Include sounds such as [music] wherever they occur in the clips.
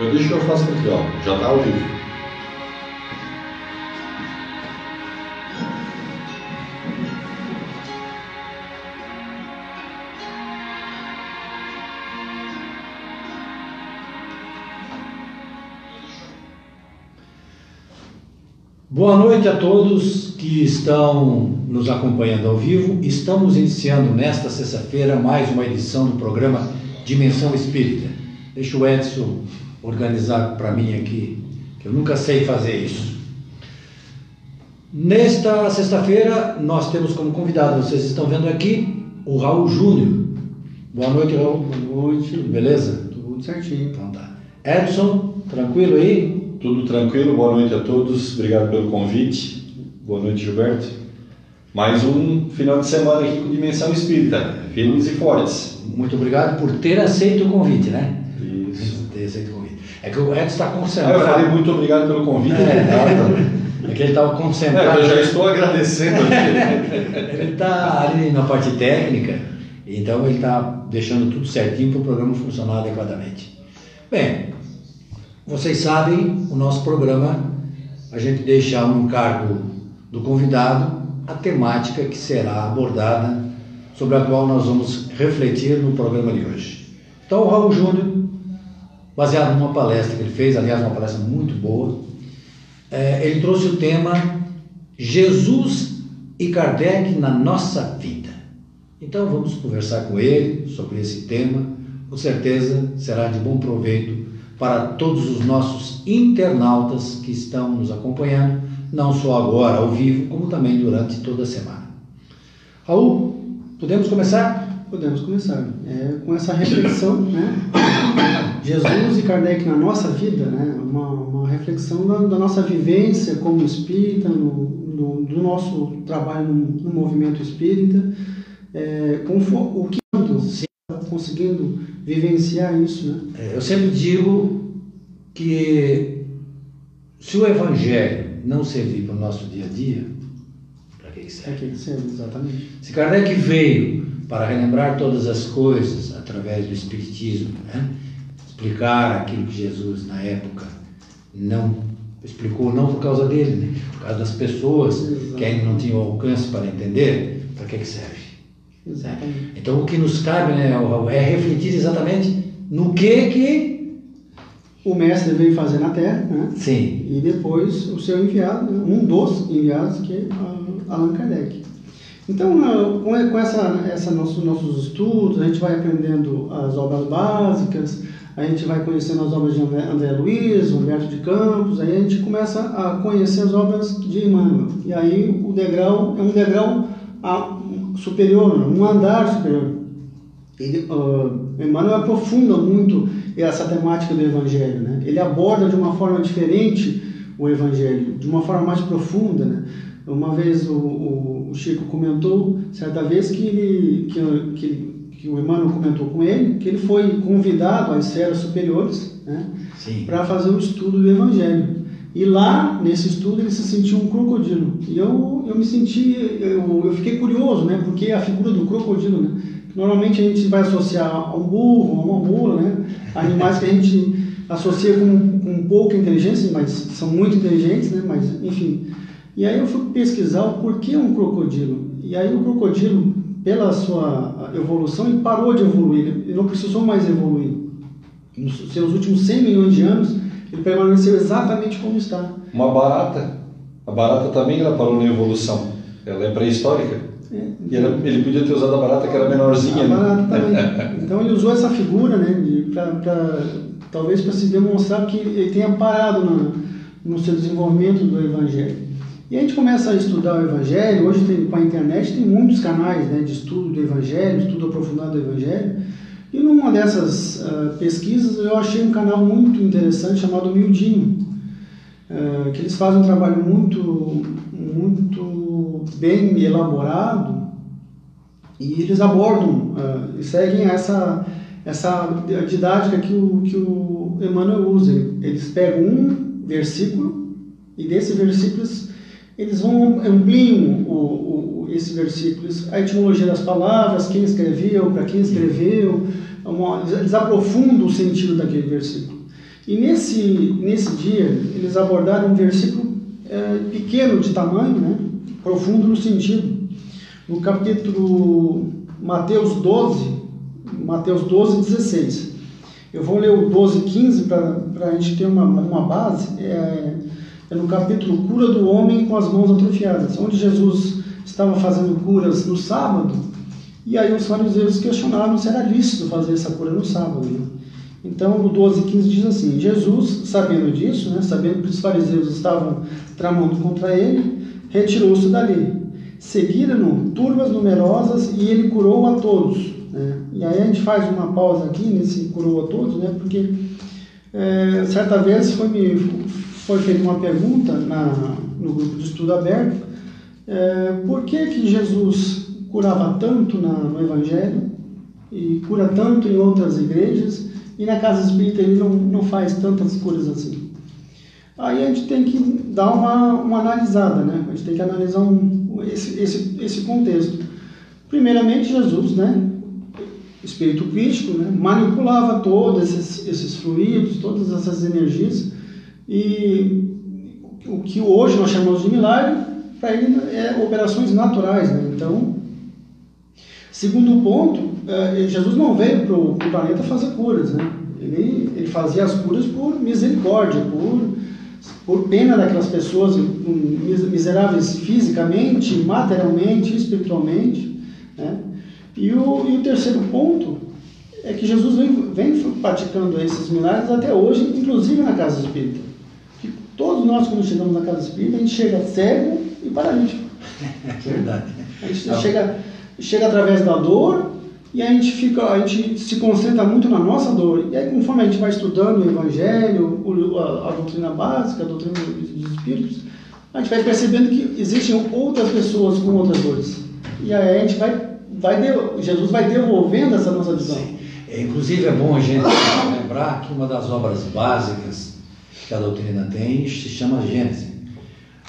Eu deixo que eu faço Portugal. Já está ao vivo. Boa noite a todos que estão nos acompanhando ao vivo. Estamos iniciando nesta sexta-feira mais uma edição do programa Dimensão Espírita. Deixa o Edson organizar para mim aqui, que eu nunca sei fazer isso. Nesta sexta-feira, nós temos como convidado, vocês estão vendo aqui, o Raul Júnior. Boa noite, Raul. Boa noite. Beleza? Tudo certinho. Então tá. Edson, tranquilo aí? Tudo tranquilo, boa noite a todos, obrigado pelo convite. Boa noite, Gilberto. Mais um final de semana aqui com Dimensão Espírita, firmes e fortes. Muito obrigado por ter aceito o convite, né? Isso. Ter aceito o convite. É que o Edson está Ah, eu concentrado. falei muito obrigado pelo convite. É. É que ele estava concentrado. É, eu já estou agradecendo aqui. [laughs] Ele está ali na parte técnica, então ele está deixando tudo certinho para o programa funcionar adequadamente. Bem, vocês sabem, o nosso programa, a gente deixa um encargo do convidado a temática que será abordada, sobre a qual nós vamos refletir no programa de hoje. Então, o Raul Júnior, baseado numa palestra que ele fez, aliás, uma palestra muito boa, é, ele trouxe o tema Jesus e Kardec na nossa vida. Então vamos conversar com ele sobre esse tema. Com certeza será de bom proveito para todos os nossos internautas que estão nos acompanhando, não só agora ao vivo, como também durante toda a semana. Raul, podemos começar? Podemos começar é, com essa reflexão, né? Jesus e Kardec na nossa vida, né? Uma, uma reflexão da, da nossa vivência como espírita, no, no- do nosso trabalho no, no movimento espírita, é, conforme, o que conseguindo vivenciar isso, né? É, Eu sempre digo que se o Evangelho não servir para o nosso dia a dia, para que que serve? aquele ser, exatamente. Se Kardec veio para relembrar todas as coisas através do Espiritismo, né? explicar aquilo que Jesus na época não explicou, não por causa dele, né? por causa das pessoas que ainda não tinham alcance para entender, para que, que serve? Exatamente. Então o que nos cabe né, é refletir exatamente no que que. O mestre veio fazer na Terra, né? Sim, E depois o seu enviado, né, um dos enviados, que é Allan Kardec. Então, ah, com essa, essa nosso, nossos estudos, a gente vai aprendendo as obras básicas, a gente vai conhecendo as obras de André, Luiz, Humberto de Campos, aí a gente começa a conhecer as obras de Emmanuel. E aí o degrau é um degrau ah, superior, um andar superior. Ele, uh, Emmanuel aprofunda muito essa temática do Evangelho, né? Ele aborda de uma forma diferente o Evangelho, de uma forma mais profunda, né? Uma vez o, o, o Chico comentou, certa vez, que, ele, que, que, que o Emmanuel comentou com ele, que ele foi convidado às esferas superiores, né? para fazer o estudo do Evangelho. E lá, nesse estudo, ele se sentiu um crocodilo. E eu, eu me senti, eu, eu fiquei curioso, né? Porque a figura do crocodilo, né? Normalmente a gente vai associar a um burro, a uma mula, né? Animais que a gente associa com, com pouca inteligência, mas são muito inteligentes, né? Mas, enfim. E aí eu fui pesquisar o porquê um crocodilo. E aí o crocodilo, pela sua evolução, ele parou de evoluir, ele não precisou mais evoluir nos seus últimos 100 milhões de anos, ele permaneceu exatamente como está. Uma barata. A barata também ela parou na evolução. Ela é pré-histórica. É, E ela- ele podia ter usado a barata que era menorzinha. a né? barata também. [laughs] Então ele usou essa figura, né, pra, pra- talvez para se demonstrar que ele tenha parado no, no seu desenvolvimento do Evangelho. E a gente começa a estudar o Evangelho, hoje tem, com a internet tem muitos canais né, de estudo do Evangelho, estudo aprofundado do Evangelho, e numa dessas ah, pesquisas eu achei um canal muito interessante chamado Mildinho, ah, que eles fazem um trabalho muito, muito bem elaborado e eles abordam ah, e seguem essa, essa didática que o, que o Emmanuel usa. Eles pegam um versículo e desse versículo eles- vão ampliam o, o, esse versículo, a etimologia das palavras, quem escreveu, para quem escreveu, eles aprofundam o sentido daquele versículo. E nesse, nesse dia, eles abordaram um versículo é, pequeno de tamanho, né? profundo no sentido. No capítulo Mateus 12, Mateus 12, 16. Eu vou ler o 12, 15 para a gente ter uma, uma base. É, é no capítulo Cura do Homem com as Mãos Atrofiadas, onde Jesus estava fazendo curas no sábado, e aí os fariseus questionaram se era lícito fazer essa cura no sábado. Né? Então, o 12, 15 diz assim: Jesus, sabendo disso, né, sabendo que os fariseus estavam tramando contra ele, retirou-se dali. Seguiram-no turmas numerosas e ele curou a todos. Né? E aí a gente faz uma pausa aqui nesse curou a todos, né? porque é, certa vez foi, me, foi feita uma pergunta na, no grupo de estudo aberto: é, por que, que Jesus curava tanto na, no Evangelho e cura tanto em outras igrejas e na casa espírita ele não, não faz tantas curas assim? Aí a gente tem que dar uma, uma analisada, né? A gente tem que analisar um, esse, esse, esse contexto. Primeiramente, Jesus, né? Espírito crítico, né? manipulava todos esses, esses fluidos, todas essas energias, e o que hoje nós chamamos de milagre, para ele é operações naturais. Né? Então, segundo ponto, é, Jesus não veio para o planeta fazer curas, né? ele, ele fazia as curas por misericórdia, por por pena daquelas pessoas miseráveis fisicamente, materialmente, espiritualmente. Né? E, o, e o terceiro ponto é que Jesus vem, vem praticando esses milagres até hoje, inclusive na casa espírita. Todos nós, quando chegamos na casa espírita, a gente chega cego e paralítico. [laughs] É verdade. A gente chega, chega através da dor e a gente fica, a gente se concentra muito na nossa dor. E aí, conforme a gente vai estudando o Evangelho, a, a doutrina básica, a doutrina dos Espíritos, a gente vai percebendo que existem outras pessoas com outras dores. E aí a gente vai, vai Jesus vai devolvendo essa nossa visão. Sim. É, inclusive é bom a gente lembrar que uma das obras básicas que a doutrina tem se chama Gênesis.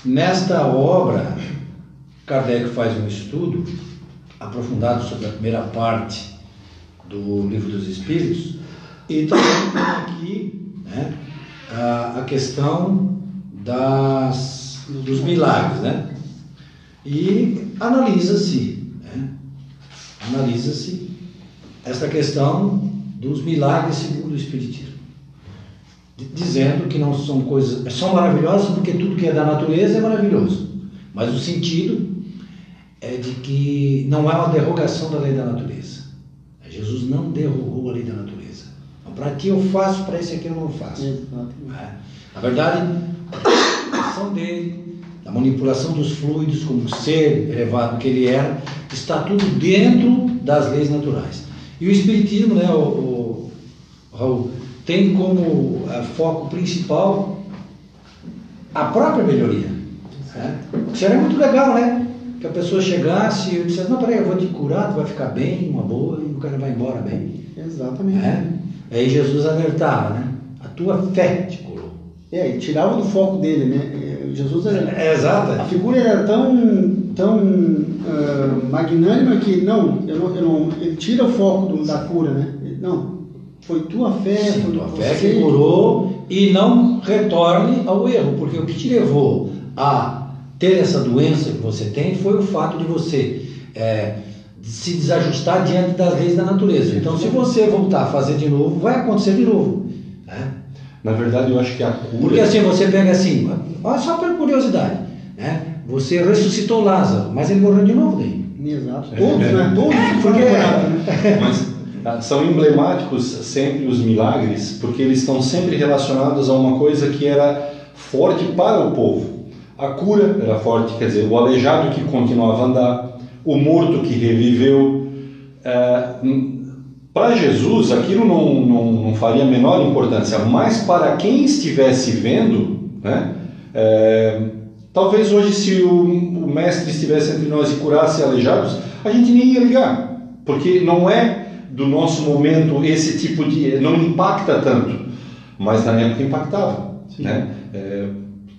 Nesta obra, Kardec faz um estudo aprofundado sobre a primeira parte do Livro dos Espíritos e também tem aqui né, a, a questão das, dos milagres, né? E analisa-se, né? analisa-se essa questão dos milagres segundo o Espiritismo, dizendo que não são coisas, são maravilhosas porque tudo que é da natureza é maravilhoso, mas o sentido é de que não é uma derrogação da lei da natureza. Jesus não derrogou a lei da natureza. Então, para que eu faço, para esse aqui eu não faço. É. Na verdade, a ação dele, a manipulação dos fluidos como ser elevado que ele era, está tudo dentro das leis naturais. E o Espiritismo, né, o, o, o Raul, tem como uh, foco principal a própria melhoria. É. Seria muito legal, né? que a pessoa chegasse e dissesse, não, peraí, eu vou te curar, tu vai ficar bem, uma boa, e o cara vai embora bem. Exatamente. É? Aí Jesus alertava, né? A tua fé te curou. É, e tirava do foco dele, né? Jesus era. É, exato. A figura era tão, tão uh, magnânima que, não, eu não, eu não, ele tira o foco do, da cura, né? Não, foi tua fé, Sim, foi tua fé que curou e não retorne ao erro, porque o que te levou a ter essa doença que você tem foi o fato de você é, se desajustar diante das leis da natureza. Então, se você voltar a fazer de novo, vai acontecer de novo. Né? Na verdade, eu acho que a cura. Porque assim, você pega assim, olha só por curiosidade, né? você ressuscitou Lázaro, mas ele morreu de novo daí. Exato. Todos, é, né? Todos porque... Né? Mas são emblemáticos sempre os milagres, porque eles estão sempre relacionados a uma coisa que era forte para o povo. A cura era forte, quer dizer, o aleijado que continuava a andar, o morto que reviveu. É, para Jesus, aquilo não, não, não, faria a menor importância, mas para quem estivesse vendo, né, é, talvez hoje, se o, o, mestre estivesse entre nós e curasse aleijados, a gente nem ia ligar, porque não é do nosso momento esse tipo de. não impacta tanto, mas na época impactava. Né? É,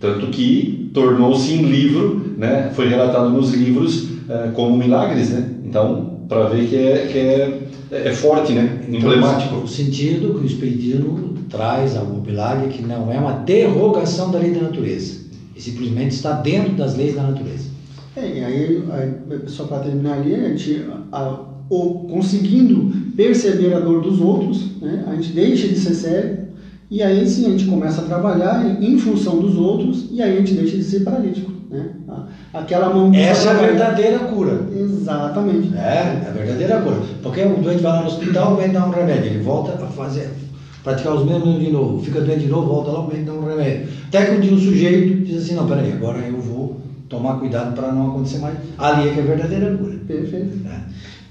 tanto que tornou-se em livro, né? foi relatado nos livros uh, como milagres. Né? Então, para ver que é, que é, é forte, né? Então, Emblemático. o sentido que o Espiritismo traz ao milagre é que não é uma derrogação da lei da natureza, e simplesmente está dentro das leis da natureza. É, e aí, aí, só para terminar ali, a gente, a, ou conseguindo perceber a dor dos outros, né, a gente deixa de ser sério, e aí sim a gente começa a trabalhar em função dos outros, e aí a gente deixa de ser paralítico. Né? Aquela mão. Essa é a verdadeira cura. Exatamente. É, é a verdadeira cura. Porque o doente vai lá no hospital, vem dar um remédio, ele volta a fazer, praticar os mesmos de novo, fica doente de novo, volta lá, vem dar um remédio. Até que um dia o sujeito diz assim: não, peraí, agora eu vou tomar cuidado para não acontecer mais. Ali é que é a verdadeira cura. Perfeito. É.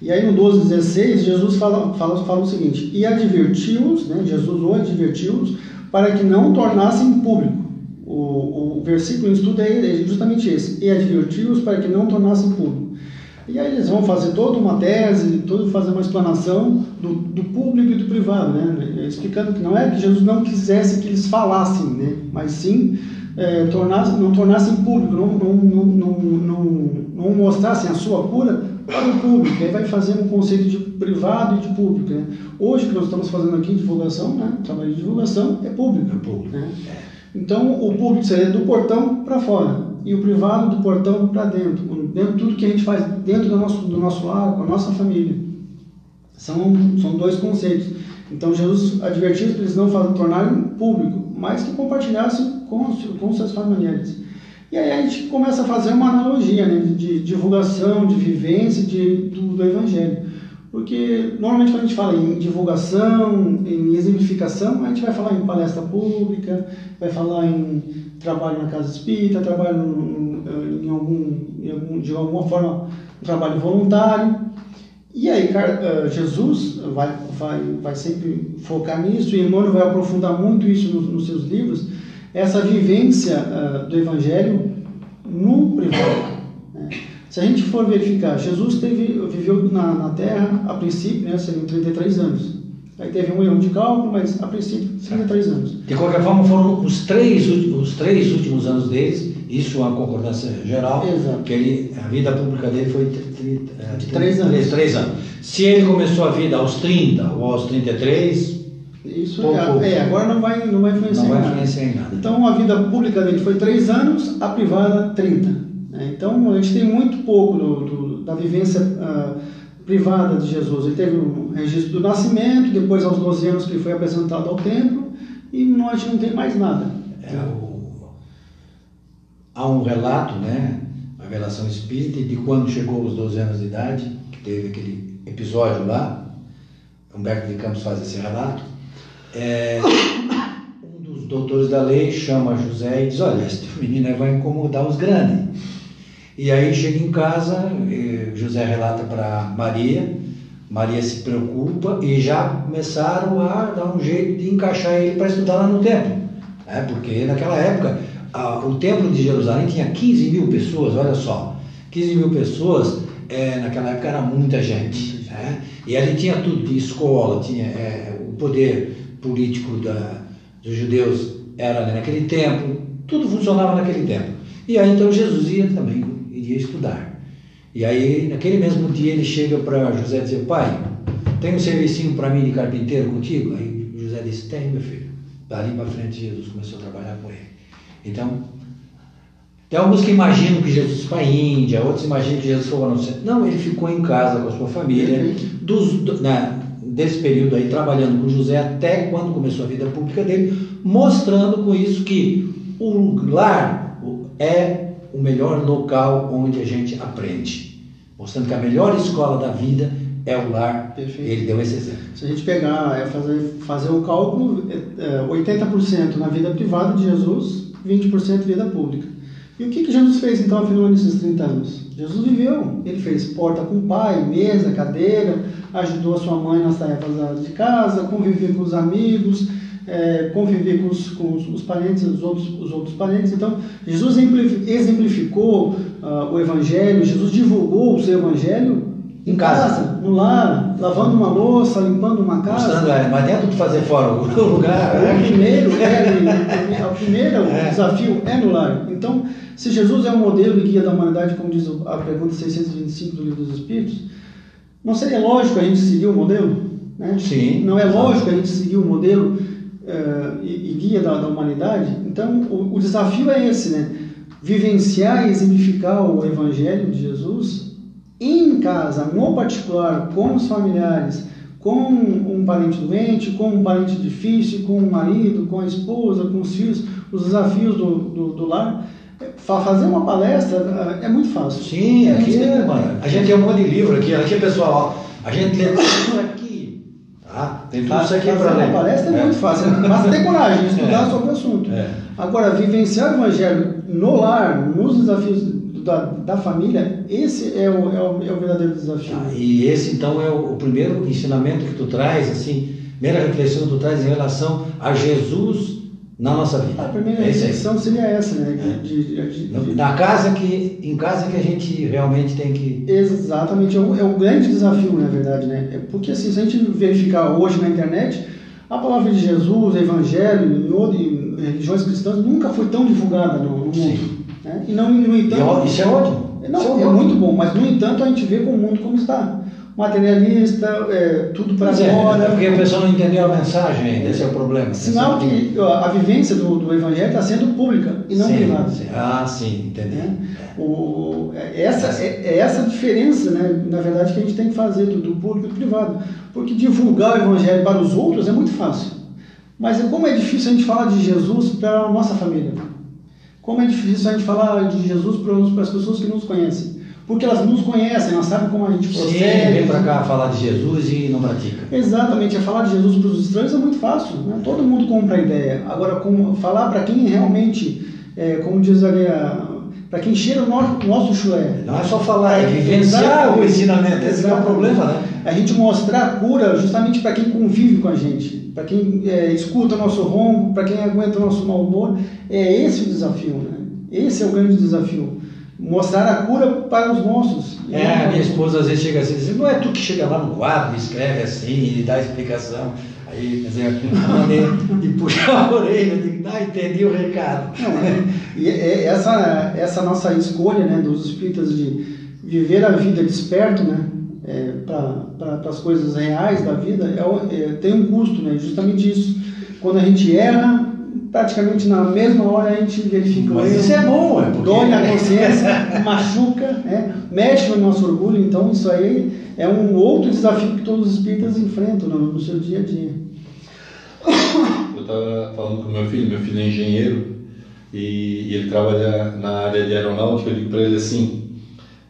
E aí no 12,16, Jesus fala, fala, fala o seguinte: E advertiu-os, né, Jesus o advertiu-os, para que não tornassem público. O, o versículo em estudo é justamente esse: E advertiu-os para que não tornassem público. E aí eles vão fazer toda uma tese, todo fazer uma explanação do, do público e do privado, né? Explicando que não é que Jesus não quisesse que eles falassem, né? Mas sim é, tornasse, não tornassem público, não, não, não, não, não, mostrassem a sua cura para o público. Aí vai fazer um conceito de privado e de público. Né? Hoje, o que nós estamos fazendo aqui, divulgação, né? trabalho de divulgação, é público. É público. Né? Então, o público seria do portão para fora e o privado do portão para dentro. Dentro tudo que a gente faz dentro do nosso, do nosso lar, com a nossa família. São, são dois conceitos. Então, Jesus advertiu que eles não tornarem público, mas que compartilhassem com, com seus familiares. E aí a gente começa a fazer uma analogia né, de, divulgação, de vivência de, do, do Evangelho. Porque normalmente quando a gente fala em divulgação, em exemplificação, a gente vai falar em palestra pública, vai falar em trabalho na casa espírita, trabalho em, em, algum, em algum, de alguma forma, um trabalho voluntário. E aí Jesus vai, vai, vai sempre focar nisso, e Emmanuel vai aprofundar muito isso nos, nos seus livros, essa vivência uh, do Evangelho no privado. Né? Se a gente for verificar, Jesus teve, viveu na, na Terra, a princípio, né, seriam 33 anos. Aí teve um erro de cálculo, mas a princípio, 33 anos. De qualquer forma, foram os três, os três últimos anos deles, isso é uma concordância geral, Exato. que ele, a vida pública dele foi de, de, três anos. três anos. Se ele começou a vida aos 30 ou aos 33, isso é, é, agora não vai, não vai influenciar não vai nada. influenciar em nada. Então a vida pública dele foi 3 anos, a privada 30. Né? Então a gente tem muito pouco do, do, da vivência uh, privada de Jesus. Ele teve um registro do nascimento, depois aos 12 anos que ele foi apresentado ao templo, e nós não tem mais nada. É, o... Há um relato, né, a revelação espírita, de quando chegou aos 12 anos de idade, que teve aquele episódio lá, Humberto de Campos faz esse relato, é, um dos doutores da lei chama José e diz: Olha, esse menino vai incomodar os grandes. E aí chega em casa, José relata para Maria, Maria se preocupa e já começaram a dar um jeito de encaixar ele para estudar lá no templo. Né? Porque naquela época a, o templo de Jerusalém tinha 15 mil pessoas, olha só. 15 mil pessoas, é, naquela época era muita gente. Né? E ali tinha tudo, tinha escola, tinha é, o poder político da, dos judeus era naquele tempo, tudo funcionava naquele tempo. E aí então Jesus ia também, iria estudar. E aí naquele mesmo dia ele chega para José e diz, pai, tem um servicinho para mim de carpinteiro contigo? Aí José disse, tem meu filho. Dali para frente Jesus começou a trabalhar com ele. Então, tem alguns que imaginam que Jesus foi para a Índia, outros imaginam que Jesus foi para o Não, ele ficou em casa com a sua família. Dos, do, na, desse período aí trabalhando com José até quando começou a vida pública dele, mostrando com isso que o lar é o melhor local onde a gente aprende. Mostrando que a melhor escola da vida é o lar. Perfeito. Ele deu esse exemplo. Se a gente pegar, é fazer, fazer o cálculo, é, 80% na vida privada de Jesus, 20% vida pública. E o que, que Jesus fez então, afinal, nesses 30 anos? Jesus viveu. Ele fez porta com o pai, mesa, cadeira, ajudou a sua mãe nas tarefas de casa, conviver com os amigos, é, com os, com os parentes, os outros, os outros parentes. Então, Jesus exemplificou uh, o Evangelho, Jesus divulgou o seu Evangelho em casa, no lar, lavando uma louça, limpando uma casa. Mostrando, é, mas dentro de fazer fora o [laughs] lugar. O é. primeiro, é, [laughs] o primeiro desafio é no lar. Então, se Jesus é o modelo e guia da humanidade, como diz a pergunta 625 do Livro dos Espíritos, Não seria lógico a gente seguir o modelo? Né? Sim. Não é lógico a gente seguir o modelo uh, e, e, guia da, da humanidade? Então, o, o, desafio é esse, né? Vivenciar e exemplificar o Evangelho de Jesus em casa, no particular, com os familiares, com um parente doente, com um parente difícil, com o marido, com a esposa, com os filhos, os desafios do, do, do lar. Fazer uma palestra é muito fácil. Sim, aqui, é, a gente tem um monte de livro aqui, aqui pessoal, a gente lê tudo aqui, tá? Tem tudo isso aqui para ler. Uma palestra é, é, muito fácil, basta ter coragem, [laughs] estudar é. sobre o assunto. É. Agora, vivenciar o evangelho no lar, nos desafios da, da família, esse é o, é o, é o verdadeiro desafio. Ah, e esse então é o, o, primeiro ensinamento que tu traz, assim, primeira reflexão que tu traz em relação a Jesus na nossa vida. A primeira é reflexão seria essa, né? É. De, de, de, na casa que, em casa que a gente realmente tem que. Exatamente, é um, é um grande desafio, na verdade, né? É porque assim, se a gente verificar hoje na internet, a palavra de Jesus, o Evangelho, em, em religiões cristãs, nunca foi tão divulgada no, no mundo. Sim. Né? E não, no entanto. Isso é ótimo. Não, é, é muito bom, mas no entanto a gente vê com o mundo como está. Materialista, é, tudo para agora. É, porque a pessoa não entendeu a mensagem ainda, esse é o problema. Sinal que a vivência do, do Evangelho está sendo pública e não sim, privada. Sim. Ah, sim, entendi. É, o, é, essa, é, é, essa diferença, né, na verdade, que a gente tem que fazer do, do público e do privado. Porque divulgar o Evangelho para os outros é muito fácil. Mas como é difícil a gente falar de Jesus para a nossa família. Como é difícil a gente falar de Jesus para as pessoas que nos conhecem. Porque elas nos conhecem, elas sabem como a gente procede. Sim, vem para cá falar de Jesus e não pratica. Exatamente, é falar de Jesus para os estranhos é muito fácil. Né? Todo mundo compra a ideia. Agora, como, falar para quem realmente, é, como diz ali, para quem cheira o nosso, nosso chué. Não é só falar, é vivenciar o ensinamento. Esse é o problema, né? A gente mostrar a cura justamente para quem convive com a gente para quem é, escuta o nosso ronco, para quem aguenta o nosso mau humor. É esse o desafio, né? Esse é o grande desafio. Mostrar a cura para os nossos. É, a minha esposa às vezes chega assim, diz, não é tu que chega lá no quadro, escreve assim e dá explicação. Aí, quer dizer, a maneira de puxar a orelha, de ah, entendi o recado. Não, é, e é essa, essa nossa escolha né, dos espíritas de viver a vida desperto, né? é, para as coisas reais da vida é, é, tem um custo, né? justamente isso. Quando a gente erra, praticamente na mesma hora a gente verifica Mas isso é bom, é porque... dói na consciência, machuca, né? mexe no nosso orgulho, então isso aí é um outro desafio que todos os espíritas enfrentam no, no seu dia a dia. Eu estava falando com meu filho, meu filho é engenheiro e, e ele trabalha na área de aeronáutica, eu digo para ele assim,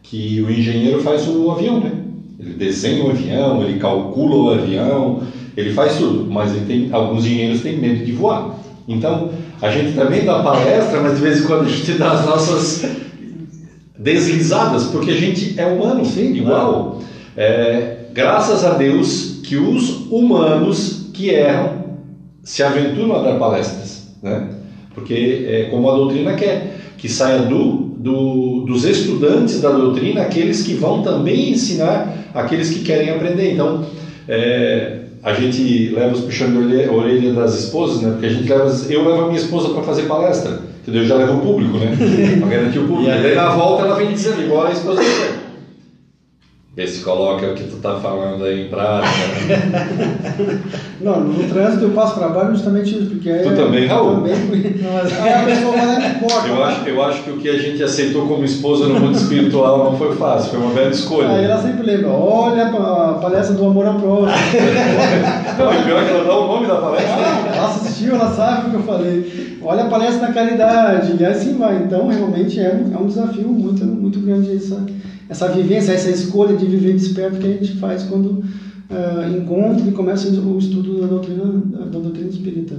que o engenheiro faz o avião, né? Ele desenha o avião, ele calcula o avião, ele faz tudo, mas ele tem, alguns engenheiros têm medo de voar. Então, a gente também dá palestra, mas de vez em quando a gente dá as nossas deslizadas, porque a gente é humano, sim, igual. É, graças a Deus que os humanos que erram se aventuram a dar palestras, né? Porque é como a doutrina quer, que saia do do, dos estudantes da doutrina aqueles que vão também ensinar aqueles que querem aprender. Então, é, a gente leva os puxando a orelha das esposas, né? Porque a gente leva, eu levo a minha esposa para fazer palestra, entendeu? Eu já levo o público, né? [laughs] Para garantir o público. E aí na volta ela vem dizendo igual a esposa. Vê se coloca o que tu tá falando aí em prática. Né? [laughs] não, no trânsito eu passo trabalho justamente isso, porque Tu também, Raul? Também, [laughs] mas aí a pessoa vai importa. Eu acho, eu acho que o que a gente aceitou como esposa no mundo espiritual não foi fácil, foi uma bela escolha. Aí ela sempre lembra, olha a palestra do amor à prova. [laughs] não, e pior que ela dá o nome da palestra. Ah, ela assistiu, ela sabe o que eu falei. Olha a palestra da caridade, e assim vai. Então, realmente é um, é um desafio muito, muito grande essa essa vivência, essa escolha de viver desperto que a gente faz quando uh, encontra e começa o estudo da doutrina, da doutrina espírita.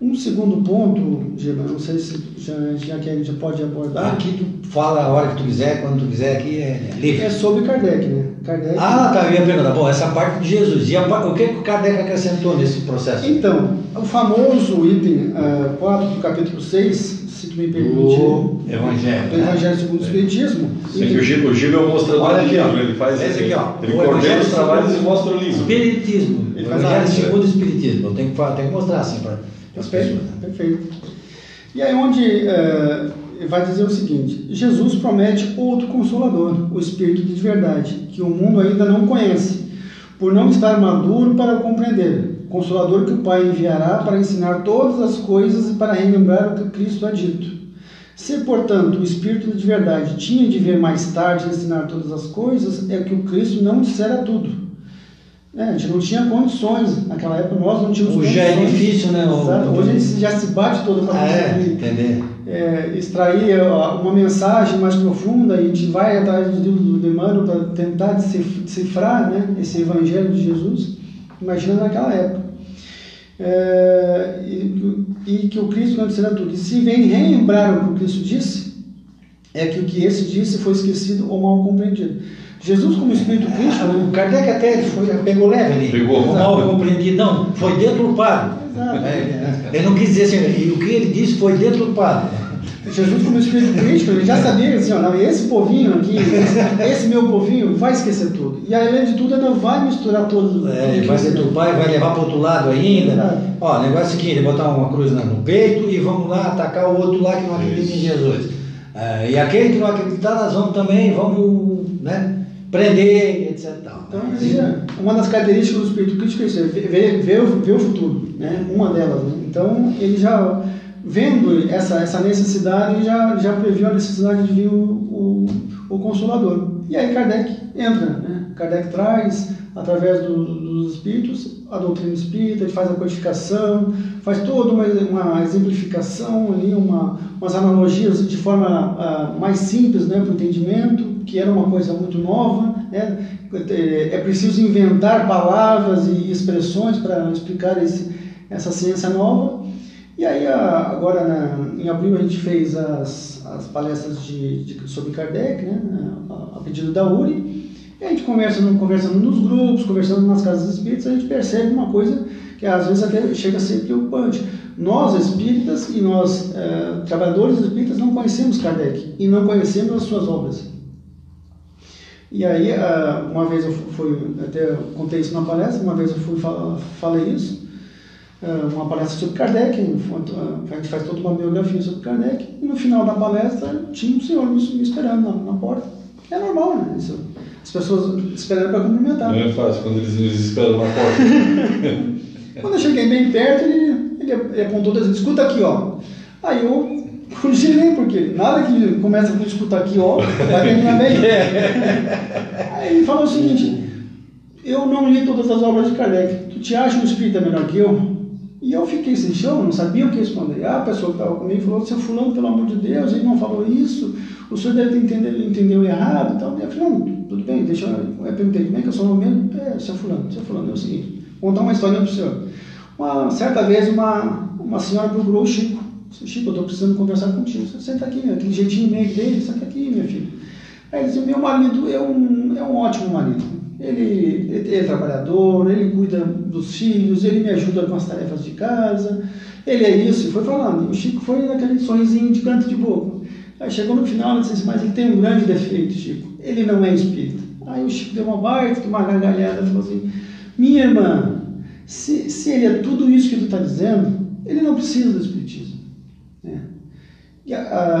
Um segundo ponto, Gema, não sei se já, já que a gente pode abordar. Aqui tu fala a hora que tu quiser, quando tu quiser, aqui é livre. É sobre Kardec, né? Kardec. Ah, tá, eu ia perguntar. Bom, essa parte de Jesus. E a, o que, que o Kardec acrescentou nesse processo? Então, o famoso item uh, ah, 4 do capítulo 6, se me permite. O Evangelho. Do Evangelho segundo o Espiritismo. Sim, o Gil, o Gil é o mostrador de livro, ele faz esse aqui, ó. Ele coordena os trabalhos e mostra o livro. Espiritismo. Ele Evangelho segundo o Espiritismo. Eu tenho que, tenho que mostrar assim para pessoas. Perfeito. E aí onde é, vai dizer o seguinte: Jesus promete outro consolador, o Espírito de verdade, que o mundo ainda não conhece, por não estar maduro para compreender. Consolador que o Pai enviará para ensinar todas as coisas e para relembrar o que Cristo ha dito. Se, portanto, o Espírito de verdade tinha de vir mais tarde ensinar todas as coisas, é que o Cristo não dissera tudo. É, a gente não tinha condições, naquela época nós não tínhamos Hoje condições. já é difícil, né? Exato. Hoje a gente já se bate todo para É, conseguir entender. é, extrair uma mensagem mais profunda e a gente vai atrás do livro do Emmanuel para tentar decif- decifrar né, esse evangelho de Jesus. Imagina naquela época. É, e, e que o Cristo não será tudo. E se vem relembrar o que o Cristo disse, é que o que esse disse foi esquecido ou mal compreendido. Jesus, como Espírito Cristo, O né? Kardec até foi, pegou leve ali. Pegou. Mal compreendido. Não, foi deturpado. Exato. É, ele não quis dizer assim, e o que ele disse foi deturpado. Jesus, como Espírito Crítico, ele já sabia assim, ó, não, esse povinho aqui, esse, meu povinho, vai esquecer tudo. E além de tudo, ainda vai misturar todos. É, ele vai deturpar e vai levar para outro lado ainda. Verdade. Ó, o negócio é o seguinte, botar uma cruz no peito e vamos lá atacar o outro lá que não acredita em Jesus. É, e aquele que não acreditar, nós vamos também, vamos né, prender, etc. e tal. Então, ele uma das características do espírito crítico é isso, é ver, ver, ver o- ver o futuro, né? uma delas. Né? Então, ele já, vendo essa, essa necessidade, já, já previu a necessidade de vir o, o, o Consolador. E aí Kardec entra, né? Kardec traz, através do- dos espíritos, a doutrina espírita, ele faz a codificação, faz toda uma, uma exemplificação ali, uma, umas analogias de forma ah, mais simples né, para o entendimento, que era uma coisa muito nova. Né? É é preciso inventar palavras e expressões para explicar esse, essa ciência nova. E aí, a- agora na- em abril, a gente fez as, as palestras de, de- sobre Kardec, né? a, a pedido da URI. E a gente conversando, conversando nos grupos, conversando nas casas espíritas, a gente percebe uma coisa que às vezes até chega a ser preocupante. Nós, espíritas, e nós, eh, trabalhadores espíritas, não conhecemos Kardec e não conhecemos as suas obras. E aí, ah, uma vez eu fui, até contei isso na palestra, uma vez eu fui falei isso, ah, uma palestra sobre Kardec, a gente faz toda uma biografia sobre Kardec, e no final da palestra tinha um senhor me esperando na, na porta. É normal, né? Isso, as pessoas esperando para cumprimentar. Não é fácil quando eles nos esperam na porta. [laughs] Quando eu cheguei bem perto, ele, ele, ele apontou e disse, escuta aqui, ó. Aí eu girei, porque nada que começa com escuta aqui, ó, vai terminar bem. [laughs] Aí ele falou o seguinte, eu não li todas as obras de Kardec, tu te acha um espírita melhor que eu? E eu fiquei sem chão, não sabia o que responder. Ah, a pessoa que estava comigo falou, seu fulano, pelo amor de Deus, ele não falou isso, o senhor deve ter entendido, entendeu errado. Então, eu falei, não, tudo bem, deixa eu... Eu perguntei, como é que eu sou o mesmo? É, seu fulano, seu fulano, é o seguinte, vou contar uma história para o senhor. Uma certa vez, uma, uma senhora procurou o Chico. Chico, eu estou precisando conversar contigo. Senta aqui, aquele jeitinho meio dele, senta aqui, minha filha. Aí ele disse, meu marido é um, é um ótimo marido. Ele, ele é trabalhador, ele cuida dos filhos, ele me ajuda com as tarefas de casa, ele é isso. E foi falando. O Chico foi naquele sorrisinho de canto de boca. Aí chegou no final e disse assim, mas ele tem um grande defeito, Chico. Ele não é espírita. Aí o Chico deu uma baita, uma gargalhada falou assim, minha irmã, se, se ele é tudo isso que tu está dizendo, ele não precisa do espiritismo. né? E, a-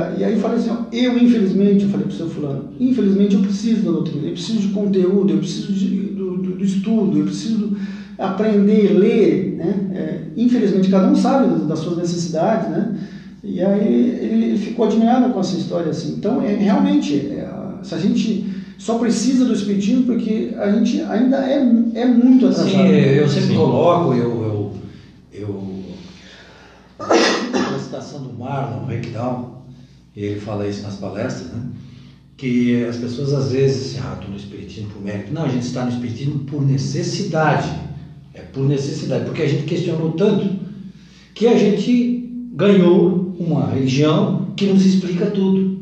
a- e aí eu falei assim, ó, eu infelizmente, eu falei para o seu fulano, infelizmente eu preciso da doutrina, eu preciso de conteúdo, eu preciso de- do, do- do estudo, eu preciso aprender, ler, né? É, infelizmente cada um sabe das, suas necessidades, né? E aí ele, ficou admirado com essa história assim. Então, é, realmente, é, se a gente só precisa do espiritismo porque a gente ainda é, é muito atrasado. Sim, eu sempre Sim. coloco, eu, eu a citação do Marlon Reckdown, ele fala isso nas palestras, né? Que as pessoas às vezes assim, ah, estou no espiritismo por mérito. Não, a gente está no espiritismo por necessidade. É por necessidade, porque a gente questionou tanto que a gente ganhou uma religião que nos explica tudo.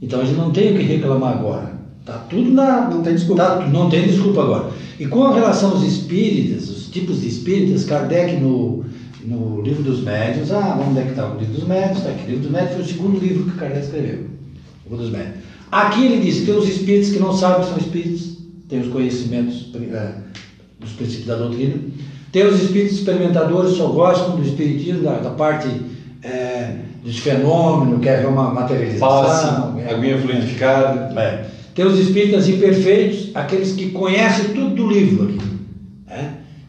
Então a gente não tem o que reclamar agora. Tá tudo na Não tem desculpa. Tá, não tem desculpa agora. E com relação aos espíritas, os tipos de espíritas, Kardec no, no livro dos médiuns, ah, onde é que está o livro dos médiuns? Está aqui, o livro dos médiuns foi o segundo livro que Kardec escreveu, o livro dos médiuns. Aqui ele diz tem os espíritos que não sabem que são espíritos, tem os conhecimentos dos princípios da doutrina, tem os espíritos experimentadores, só gostam do espiritismo, da, da parte é, de fenômeno, quer ver uma materialização. Passe, é, aguinha fluidificada. é. Tem os espíritas imperfeitos, aqueles que conhecem tudo do livro aqui.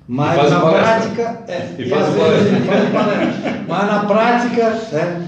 Mas na palestra. prática. É, E e fazem às vezes palestra. faz palestra. Mas na prática, né,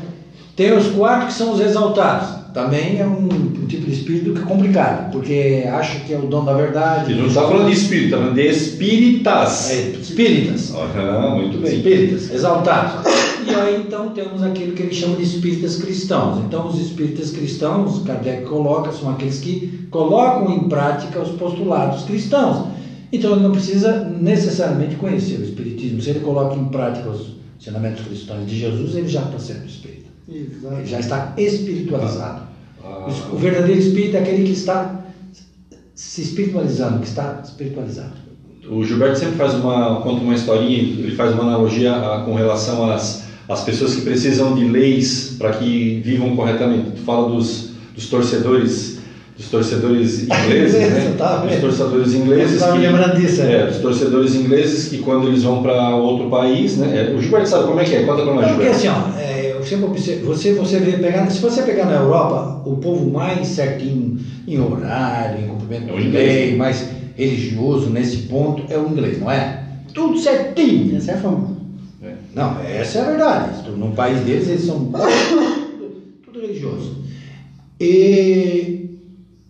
tem os quatro que são os exaltados. Também é um, um tipo de espírito que é complicado, porque acha que é o dono da verdade. E não está falando de espírito, está falando de espíritas. É, espíritas. Ah, muito bem. Espíritas, exaltados. E aí então temos aquilo que ele chama de espíritas cristãos. Então os espíritas cristãos, Kardec coloca, são aqueles que colocam em prática os postulados cristãos. Então ele não precisa necessariamente conhecer o espiritismo. Se ele coloca em prática os ensinamentos cristãos de Jesus, ele já está sendo espírita. Exato. Ele já está espiritualizado. Ah, O verdadeiro espírito é aquele que está se espiritualizando, que está espiritualizado. O Gilberto sempre faz uma conta uma historinha, ele faz uma analogia ah, com relação às, às pessoas que precisam de leis para que vivam corretamente. Tu fala dos, dos torcedores, dos torcedores ingleses, né? Tava Dos torcedores ingleses que, lembrando disso, é. é, dos torcedores ingleses que quando eles vão para outro país, né? é, O Gilberto sabe como é que é? Conta para nós, porque assim, ó, é, eu sempre observo, você, você vê pegar, se você pegar na Europa, o povo mais certinho em horário, em cumprimento É de lei, mais religioso nesse ponto é o inglês, não é? Tudo certinho. Essa é a fama. Não, essa é a verdade. No país deles eles são tudo, tudo religioso. E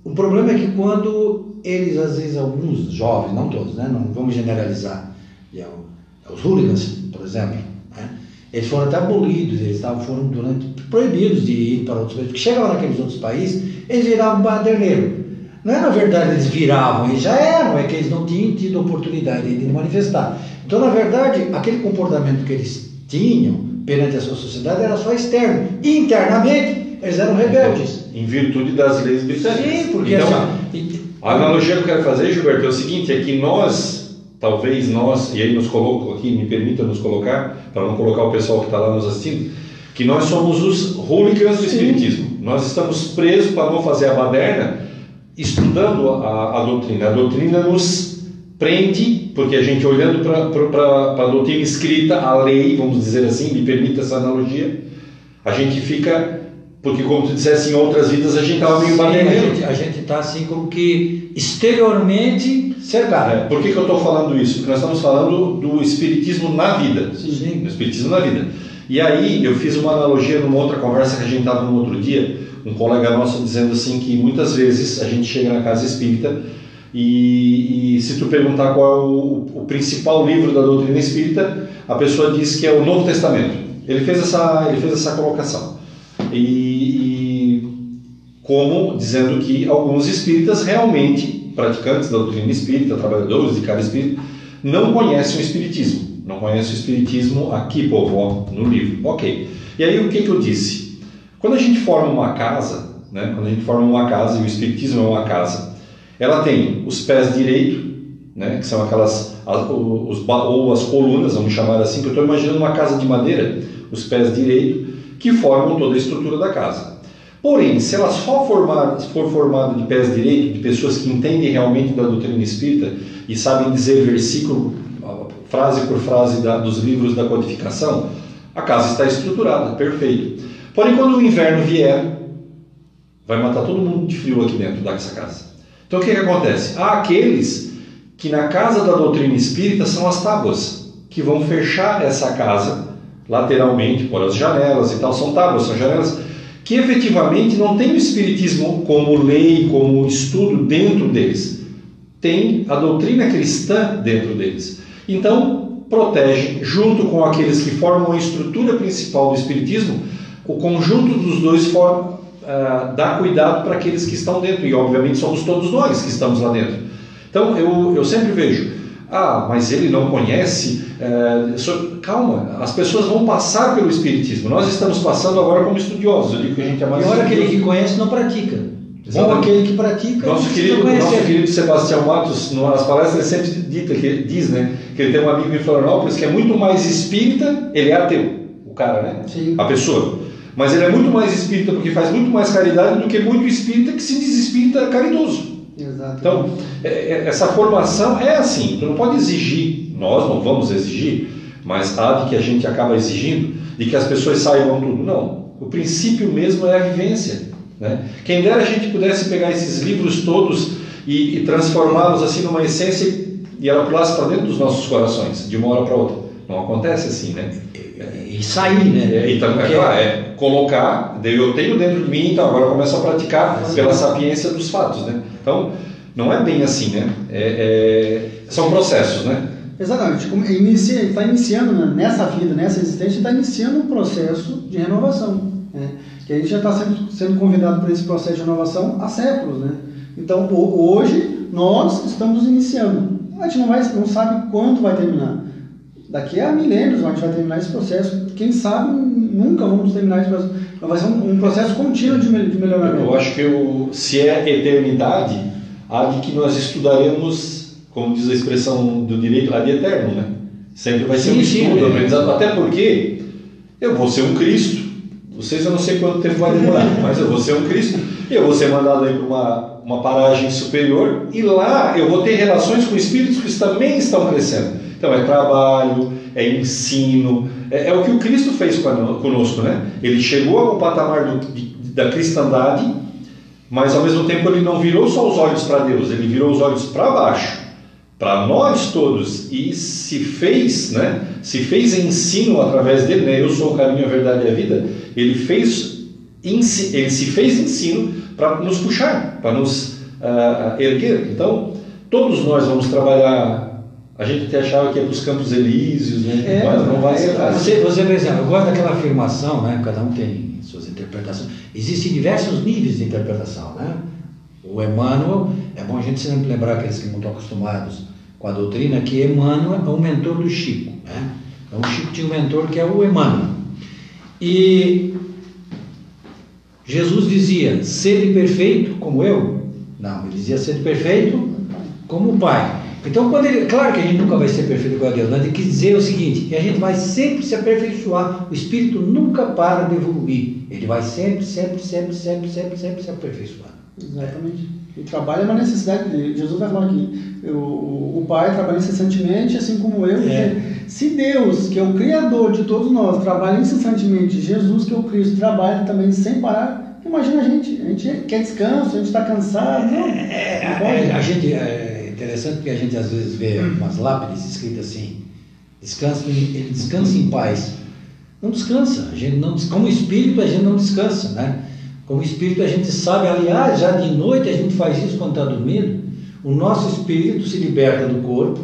o problema é que quando eles, às vezes, alguns jovens, não todos, né? não vamos generalizar, e é o- os hooligans, por exemplo, né? eles foram até abolidos, eles estavam, foram durante, proibidos de ir para outros países, porque chegavam naqueles outros países, eles viravam baderneiro. Não é na verdade eles viravam, eles já eram, é que eles não tinham tido oportunidade de manifestar. Então, na verdade, aquele comportamento que eles tinham perante a sua sociedade era só externo. Internamente, eles eram rebeldes. Em virtude das leis britânicas. Sim, porque então, assim, A analogia que eu quero fazer, Gilberto, é o seguinte, é que nós, talvez nós, e aí nos coloco aqui, me permita nos colocar, para não colocar o pessoal que está lá nos assistindo, que nós somos os hooligans do Espiritismo. Nós estamos presos para não fazer a baderna, estudando a, a doutrina. A doutrina nos prende, porque a gente olhando para a doutrina escrita, a lei, vamos dizer assim, me permita essa analogia, a gente fica, porque como tu disseste, em outras vidas a gente estava meio Sim, a gente- está assim como que exteriormente cercado. É, por que, que eu estou falando isso? Porque nós estamos falando do espiritismo na vida. Sim. Do espiritismo na vida. E aí eu fiz uma analogia numa outra conversa que a gente estava no outro dia, um colega nosso dizendo assim que muitas vezes a gente chega na casa espírita e, e se tu perguntar qual é o, o principal livro da doutrina espírita, a pessoa diz que é o Novo Testamento. Ele fez essa, ele fez essa colocação. E como dizendo que alguns espíritas realmente, praticantes da doutrina espírita, trabalhadores de cada espírito, não conhecem o espiritismo. Não conhecem o espiritismo aqui, povo, no livro. Ok. E aí o que, que eu disse? Quando a gente forma uma casa, né, quando a gente forma uma casa, e o espiritismo é uma casa, ela tem os pés direito, né, que são aquelas, as- os, ou as colunas, vamos chamar assim, que eu estou imaginando uma casa de madeira, os pés direito, que formam toda a estrutura da casa. Porém, se ela só formar, for formada de pés direito, de pessoas que entendem realmente da doutrina espírita e sabem dizer versículo, frase por frase da- dos livros da codificação, a casa está estruturada, perfeito. Porém, quando o inverno vier, vai matar todo mundo de frio aqui dentro dessa casa. Então, o que, que acontece? Há aqueles que na casa da doutrina espírita são as tábuas, que vão fechar essa casa lateralmente, por as janelas e tal, são tábuas, são janelas que efetivamente não tem o espiritismo como lei, como estudo dentro deles. Tem a doutrina cristã dentro deles. Então, protege, junto com aqueles que formam a estrutura principal do espiritismo, o conjunto dos dois ah, dá cuidado para aqueles que estão dentro, e obviamente somos todos nós que estamos lá dentro. Então, eu, eu sempre vejo, ah, mas ele não conhece. so- calma, as pessoas vão passar pelo Espiritismo. Nós estamos passando agora como estudiosos. Eu digo que a gente é mais E olha aquele que conhece não pratica. Exatamente. aquele que pratica Nosso querido, nosso querido Sebastião Matos, nas palestras, ele sempre dita, que, diz né, que ele tem um amigo em Florianópolis que é muito mais espírita, ele é ateu, o cara, né? Sim. A pessoa. Mas ele é muito mais espírita porque faz muito mais caridade do que muito espírita que se diz espírita caridoso. Exato. Então, é- é- essa formação é assim, tu não pode exigir, nós não vamos exigir, mas há de que a gente acaba exigindo de que as pessoas saibam tudo. Não. O princípio mesmo é a vivência. Né? Quem dera a gente pudesse pegar esses livros todos e, e transformá-los assim numa essência e ela pulasse para dentro dos nossos corações, de uma hora para outra. Não acontece assim, né? E sair, né? É, então, é, claro, é colocar, eu tenho dentro de mim, então agora eu começo a praticar pela sapiência dos fatos, né? Então, não é bem assim, né? É, é, são processos, né? Exatamente. Inicia, está iniciando né? nessa vida, nessa existência, está iniciando um processo de renovação. Né? Que a gente já está sendo, sendo convidado para esse processo de renovação há séculos, né? Então, hoje, nós estamos iniciando. A gente não, vai, não sabe quando vai terminar. Daqui a milênios a gente vai terminar esse processo. Quem sabe nunca vamos terminar esse processo. Vai ser um, um processo contínuo de, de melhoramento. Eu acho que o, se é eternidade, há de que nós estudaremos, como diz a expressão do direito, ad eterno, né? Sempre vai ser sim, um estudo, sim, aprendizado. Até porque eu vou ser um Cristo. Vocês eu não sei quanto tempo vai demorar, [laughs] mas eu vou ser um Cristo. Eu vou ser mandado aí para uma uma paragem superior, e lá eu vou ter relações com espíritos que também estão crescendo. Então é trabalho, é ensino, é, é o que o Cristo fez conosco, né? Ele chegou ao patamar do, da cristandade, mas ao mesmo tempo ele não virou só os olhos para Deus, ele virou os olhos para baixo, para nós todos, e se fez, né? Se fez ensino através dele, né? Eu sou o caminho, a verdade e a vida. Ele fez, ele se fez ensino para nos puxar, para nos uh, erguer. Então, todos nós vamos trabalhar. A gente até achava que ia para os Campos Elíseos, né? É, mas não vai ser assim. Você, você, por exemplo, eu gosto daquela afirmação, né? cada um tem suas interpretações. Existem diversos níveis de interpretação. Né? O Emmanuel, é bom a gente sempre lembrar aqueles que não estão acostumados com a doutrina, que Emmanuel é o mentor do Chico. Né? Então, o Chico tinha um mentor que é o Emmanuel. E Jesus dizia: sede perfeito como eu. Não, ele dizia: sede perfeito como o Pai. Então, quando ele, claro que a gente nunca vai ser perfeito igual a Deus, mas ele quis dizer o seguinte: que a gente vai sempre se aperfeiçoar. O Espírito nunca para de evoluir. Ele vai sempre, sempre, sempre, sempre, sempre, sempre se aperfeiçoar. Exatamente. O trabalho é uma necessidade dele. Jesus vai falar aqui: eu, o Pai trabalha incessantemente, assim como eu. É. Se Deus, que é o Criador de todos nós, trabalha incessantemente, Jesus, que é o Cristo, trabalha também sem parar, imagina a gente. A gente quer descanso, a gente está cansado. Não, é, não é, a gente, é interessante porque a gente às vezes vê umas lápides escritas assim: descansa, ele descansa em paz. Não descansa. A gente não, como espírito, a gente não descansa, né? Como espírito, a gente sabe, aliás, já de noite a gente faz isso quando está dormindo. O nosso espírito se liberta do corpo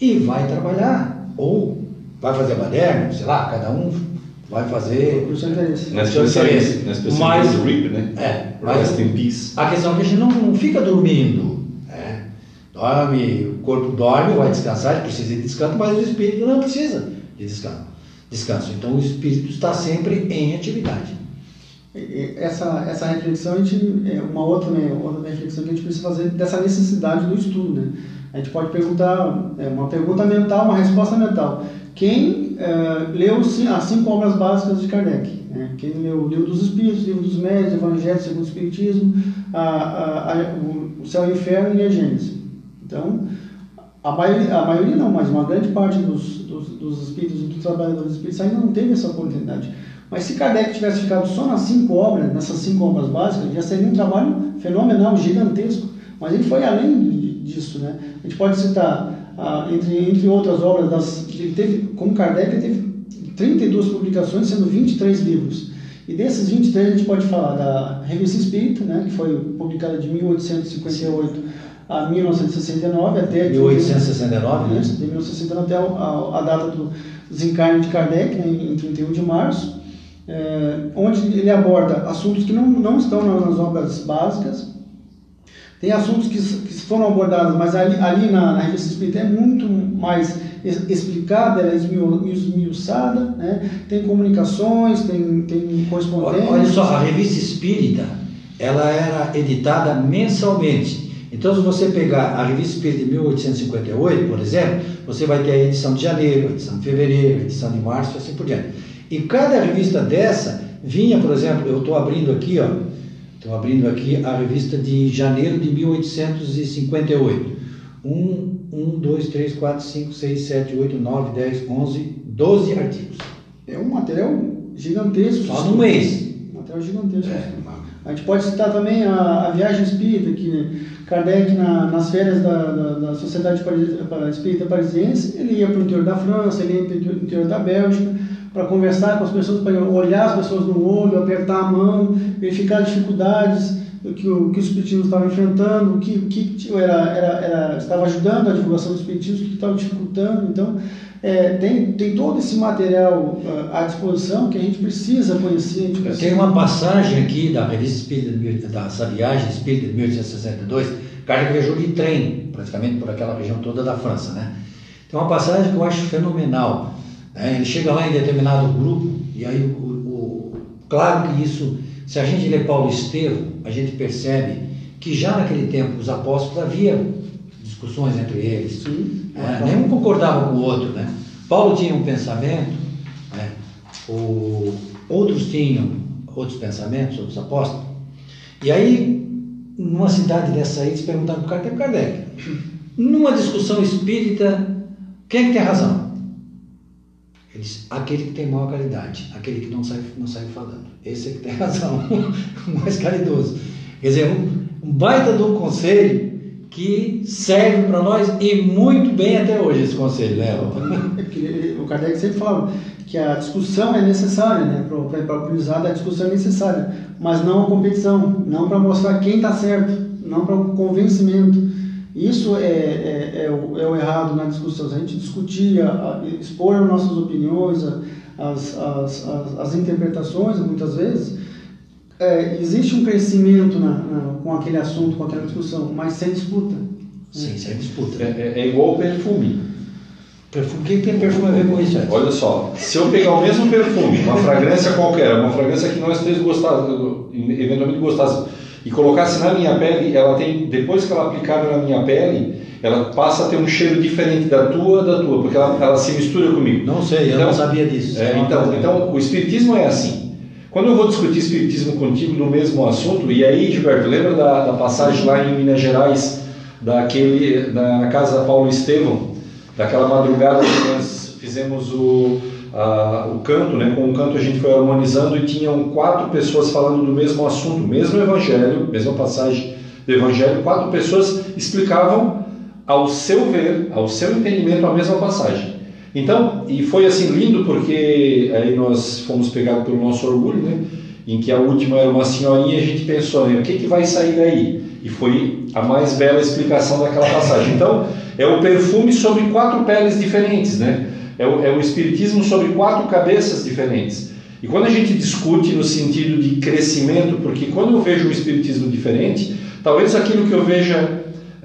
e vai trabalhar ou vai fazer baderno, sei lá, cada um vai fazer o seu interesse. Na interesse. Mas, do RIP, né? É, mas Rest in peace. A questão é que a gente não, não fica dormindo. Dorme, o corpo dorme, vai descansar, precisa de descanso, mas o espírito não precisa de descanso. descanso. Então o espírito está sempre em atividade. Essa, essa reflexão, a gente, é uma outra, né, outra reflexão que a gente precisa fazer dessa necessidade do estudo. Né? A gente pode perguntar, é uma pergunta mental, uma resposta mental. Quem é, leu as cinco obras básicas de Kardec? Né? Quem leu o Livro dos Espíritos, o Livro dos Médios, o Evangelho segundo o Espiritismo, a, a, a, o Céu e o Inferno e a Gênesis. Então, a maioria, a maioria não, mas uma grande parte dos, dos, dos espíritos dos trabalhadores espíritos ainda não teve essa oportunidade. Mas se Kardec tivesse ficado só nas cinco obras, nessas cinco obras básicas, já seria um trabalho fenomenal, gigantesco. Mas ele foi além disso, né? A gente pode citar, ah, entre, entre outras obras, das, ele teve, como Kardec, ele teve 32 publicações, sendo 23 livros. E desses 23 a gente pode falar da Revista Espírita, né, que foi publicada de 1858 a 1969, até... 1869, né? De 1969 até a, a, data do desencarne de Kardec, né, em 31 de março, é, onde ele aborda assuntos que não, não estão nas obras básicas, tem assuntos que, que foram abordados, mas ali, ali na, na revista espírita é muito mais explicada, ela é esmiuçada, né? tem comunicações, tem, tem correspondência. Olha só, a revista espírita, ela era editada mensalmente. Então, se você pegar a revista espírita de 1858, por exemplo, você vai ter a edição de janeiro, a edição de fevereiro, a edição de março e assim por diante. E cada revista dessa vinha, por exemplo, eu estou abrindo aqui, ó, estou abrindo aqui a revista de janeiro de 1858. Um 1, 2, 3, 4, 5, 6, 7, 8, 9, 10, 11, 12 artigos. É um material gigantesco. Só no mês. Um material gigantesco. É, A gente pode citar também a, a Viagem Espírita, que Kardec, na, nas férias da, da, da Sociedade Espírita Parisiense, ele ia para o interior da França, ele ia para o interior- da Bélgica, para conversar com as pessoas, para olhar as pessoas no olho, apertar a mão, verificar as dificuldades que o, que o Espiritismo estava enfrentando, o que, que era, era, era, estava ajudando a divulgação do Espiritismo, o que estava dificultando. Então, é, tem, tem todo esse material ah, à disposição que a gente precisa conhecer. gente precisa- Tem uma passagem aqui da revista espírita, dessa viagem espírita de 1862, Kardec viajou de trem, praticamente por aquela região toda da França, né? Tem uma passagem que eu acho fenomenal. né? Ele chega lá em determinado grupo, e aí, o, o- claro que isso, se a gente lê Paulo Estevam, a gente percebe que já naquele tempo os apóstolos havia discussões entre eles, Sim. É, nenhum concordava com o outro, né? Paulo tinha um pensamento, né? O, outros tinham outros pensamentos, outros apóstolos. E aí, numa cidade dessa aí, eles perguntaram para o Kardec, Kardec, numa discussão espírita, quem é que tem razão? Ele disse, aquele que tem maior caridade, aquele que não sai, não sai falando. Esse é que tem [laughs] razão, o mais caridoso. Quer dizer, um, um baita de um conselho que serve para nós e muito bem até hoje esse conselho, né? É ele- O Kardec sempre falava que a discussão é necessária, né? Para o aprendizado, a discussão é necessária, mas não a competição, não para mostrar quem está certo, não para o convencimento. Isso é, é, é, o, é o errado na discussão. Se a gente discutir, a, a, expor as nossas opiniões, a, as, as, as, as interpretações, muitas vezes, é, existe um crescimento na, na, com aquele assunto, com aquela discussão, mas sem disputa. Sim, sem disputa. É, é- é igual o perfume. Perfume, o que tem perfume a ver com isso? Olha só, se eu pegar o mesmo perfume, uma fragrância qualquer, uma fragrância que nós três gostássemos, eventualmente gostássemos, e colocasse na minha pele, ela tem, depois que ela aplicada na minha pele, ela passa a ter um cheiro diferente da tua, da tua, porque ela, ela se mistura comigo. Não sei, eu Então, não sabia disso. É, então, então, o espiritismo é assim. Quando eu vou discutir espiritismo contigo no mesmo assunto, e aí, Gilberto, lembra da, da passagem lá em Minas Gerais, daquele, da, na casa Paulo Estevão, daquela madrugada que nós fizemos o, a, o canto, né? com o canto a gente foi harmonizando e tinham quatro pessoas falando do mesmo assunto, mesmo evangelho, mesma passagem do evangelho, quatro pessoas explicavam ao seu ver, ao seu entendimento, a mesma passagem. Então, e foi assim lindo porque aí nós fomos pegados pelo nosso orgulho, né? Em que a última era uma senhorinha a gente pensou, né? O que, que vai sair daí? E foi a mais bela explicação daquela passagem. Então, é o perfume sobre quatro peles diferentes, né? É o, é o espiritismo sobre quatro cabeças diferentes. E quando a gente discute no sentido de crescimento, porque quando eu vejo um espiritismo diferente, talvez aquilo que eu veja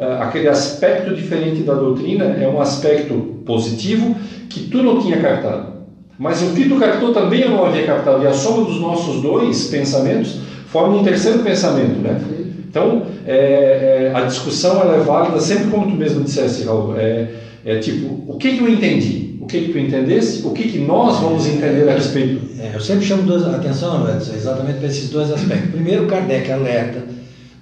aquele aspecto diferente da doutrina é um aspecto positivo que tu não tinha captado. Mas o que tu captou também eu não havia captado. E a soma dos nossos dois pensamentos forma um terceiro pensamento, né? Então, é, é, a discussão ela é válida sempre como tu mesmo disseste, Raul. É, é tipo, o que, que eu entendi? O que, que tu entendesse? O que, que nós vamos entender a respeito? É, eu sempre chamo duas- atenção, Edson, exatamente para esses dois aspectos. Primeiro, Kardec alerta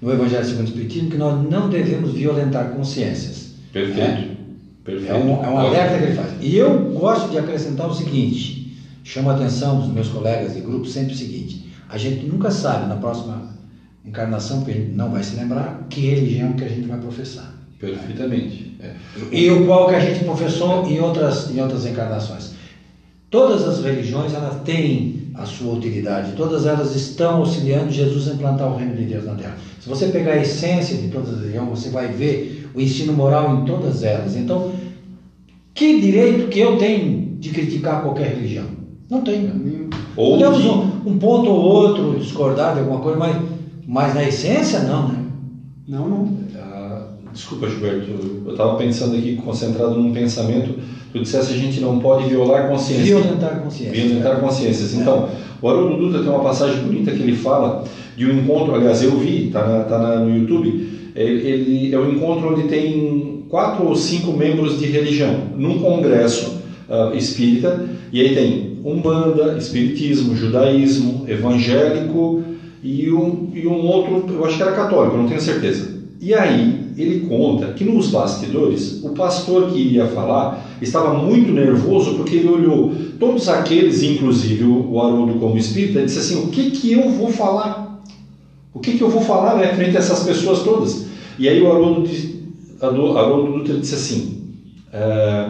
no Evangelho segundo o Espiritismo que nós não devemos violentar consciências. Perfeito. Perfeito. É um, é um alerta que ele faz. E eu gosto de acrescentar o seguinte: chamo a atenção dos meus colegas de grupo sempre o seguinte: a gente nunca sabe na próxima encarnação, porque a gente não vai se lembrar, que religião que a gente vai professar. Perfeitamente. É. E o qual que a gente professou em outras, em outras encarnações. Todas as religiões elas têm a sua utilidade, todas elas estão auxiliando Jesus a implantar o reino de Deus na Terra. Se você pegar a essência de todas as religiões, você vai ver o ensino moral em todas elas. Então, que direito que eu tenho de criticar qualquer religião? Não tenho. Ou Podemos de- um, um ponto ou outro discordar de alguma coisa, mas, mas na essência não, né? Não, não. Desculpa, Gilberto, eu estava pensando aqui, concentrado num pensamento. Tu dissesse a gente não pode violar consciência. Violentar consciência. Violentar consciências. Então, o Haroldo Dutra tem uma passagem bonita que ele fala de um encontro, aliás, eu vi, está tá na- no YouTube. Ele, ele- é um encontro onde tem quatro ou cinco membros de religião, num congresso ah, espírita, e aí tem Umbanda, Espiritismo, Judaísmo, Evangélico e um, e um outro, eu acho que era católico, não tenho certeza. E aí ele conta que nos bastidores, o pastor que iria falar estava muito nervoso porque ele olhou todos aqueles, inclusive o Haroldo como espírita, e disse assim: o que, que eu vou falar? O que, que eu vou falar né, frente a essas pessoas todas? E aí o Haroldo, Haroldo Dutra disse assim: é,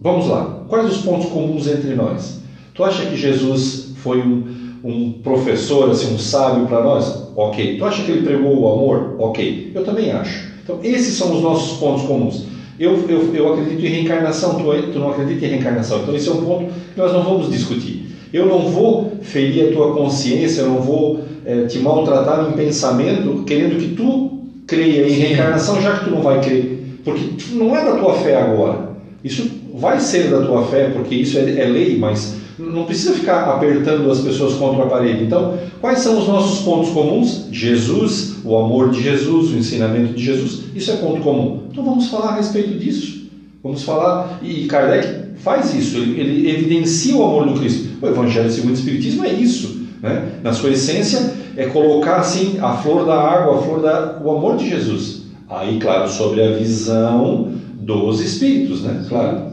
vamos lá, quais os pontos comuns entre nós? Tu acha que Jesus foi um, um professor, assim, um sábio para nós? Ok. Tu acha que ele pregou o amor? Ok. Eu também acho. Então, esses são os nossos pontos comuns. Eu, eu, eu acredito em reencarnação, tu, tu não acredita em reencarnação. Então, esse é um ponto que nós não vamos discutir. Eu não vou ferir a tua consciência, eu não vou é, te maltratar em pensamento, querendo que tu creia em reencarnação, já que tu não vai crer. Porque não é da tua fé agora. Isso vai ser da tua fé, porque isso é, é lei, mas não precisa ficar apertando as pessoas contra a parede. Então, quais são os nossos pontos comuns? Jesus, o amor de Jesus, o ensinamento de Jesus. Isso é ponto comum. Então vamos falar a respeito disso. Vamos falar, e Kardec faz isso, ele, ele evidencia o amor do Cristo. O Evangelho segundo o Espiritismo é isso. Né? Na sua essência, é colocar assim a flor da água, a flor da, o amor de Jesus. Aí, claro, sobre a visão dos Espíritos, né? Claro.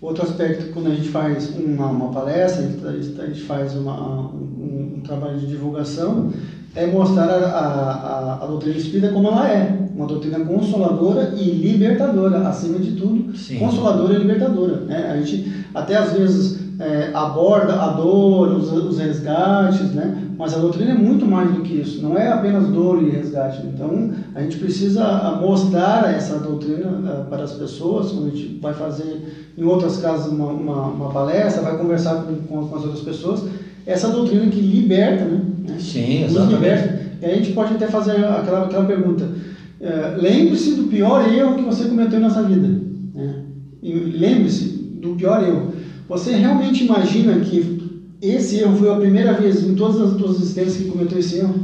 Outro aspecto, quando a gente faz uma, uma palestra, a gente faz uma, um, um, trabalho de divulgação, é mostrar a, a, a, doutrina espírita como ela é. Uma doutrina consoladora e libertadora, acima de tudo, Sim. consoladora e libertadora. Né? A gente até às vezes é, aborda a dor, os, os resgates, né? mas a doutrina é muito mais do que isso, não é apenas dor e resgate. Então, a gente precisa mostrar essa doutrina uh, para as pessoas, quando a gente vai fazer em outras casas uma, uma, uma palestra, vai conversar com, com, com, as outras pessoas, essa doutrina que liberta, né? Sim, exatamente. Liberta. E a gente pode até fazer aquela, aquela pergunta, uh, lembre-se do pior erro que você cometeu nessa vida. Né? Lembre-se do pior erro. Você realmente imagina que esse erro foi a primeira vez em todas as suas existências que cometeu esse erro?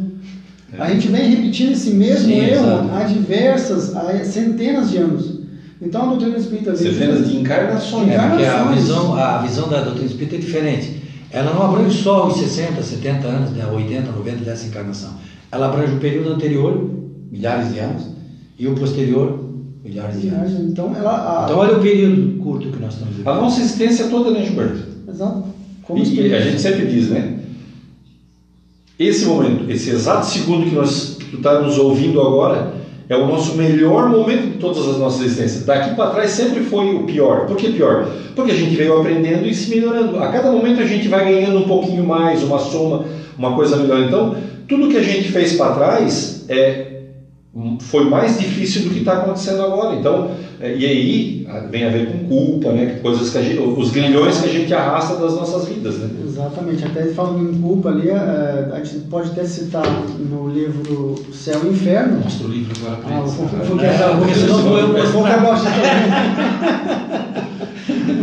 É. A gente vem repetindo esse mesmo Sim, erro exato. há diversas, há centenas de anos. Então a doutrina espírita vem. Centenas de encarnações. É, porque a visão, a visão da doutrina espírita é diferente. Ela não abrange só os 60, 70 anos, né, 80, 90 dessa encarnação. Ela abrange o período anterior, milhares de anos, e o posterior, Milhares de anos. Então, ela, a... então olha o período curto que nós estamos vivendo. A nossa existência toda, né, Gilberto? Exato. Como e, e a gente sempre diz, né? Esse momento, esse exato segundo que nós está nos ouvindo agora, é o nosso melhor momento de todas as nossas existências. Daqui para trás sempre foi o pior. Por que pior? Porque a gente veio aprendendo e se melhorando. A cada momento a gente vai ganhando um pouquinho mais, uma soma, uma coisa melhor. Então, tudo que a gente fez para trás é foi mais difícil do que está acontecendo agora. Então, é, e aí vem a ver com culpa, né? Coisas que a gente, os grilhões que a gente arrasta das nossas vidas, né? Exatamente. Até falando em culpa ali, é, a gente pode até citar no livro Céu e Inferno. Mostra o livro agora para ah, eles. Porque senão vou eu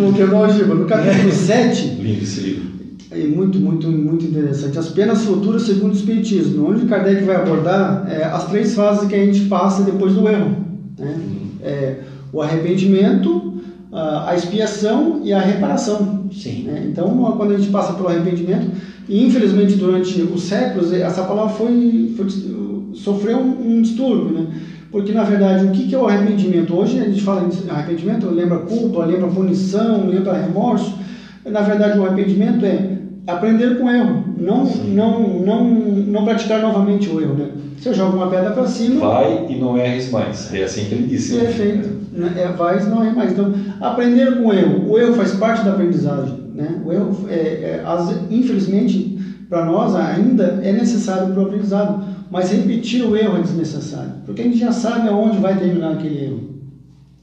O que eu gosto No capítulo 7. Lindo esse livro é muito, muito, muito interessante. As penas futuras segundo o Espiritismo, onde Kardec vai abordar é, as três fases que a gente passa depois do erro. Né? É, o arrependimento, a expiação e a reparação. Sim. Né? Então, quando a gente passa pelo arrependimento, e infelizmente durante os séculos, essa palavra foi, foi sofreu um, um distúrbio, né? Porque, na verdade, o que é o arrependimento? Hoje a gente fala em arrependimento, lembra culpa, lembra punição, lembra remorso. Na verdade, o arrependimento é aprender com o erro, não, não, não, não praticar novamente o erro. Né? Se eu jogo uma pedra para cima. Vai e não erres mais. É assim que ele disse. Né? Perfeito. Né? É, vai e não erres mais. Então, aprender com o erro. O erro faz parte da aprendizagem. Né? O erro, é, é, as, infelizmente, para nós ainda é necessário para o aprendizado. Mas repetir o erro é desnecessário. Porque a gente já sabe aonde vai terminar aquele erro.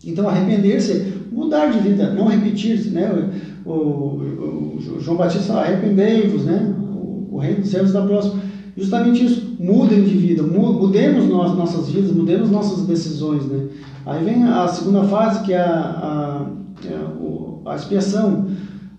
Então, arrepender-se mudar de vida, não repetir. Né? o, o, o João Batista arrependei-vos, né? O, o reino dos céus está próximo. Justamente isso, mudem de vida, mudemos nós, nossas vidas, mudemos nossas decisões, né? Aí vem a segunda fase, que é a, a, é a expiação.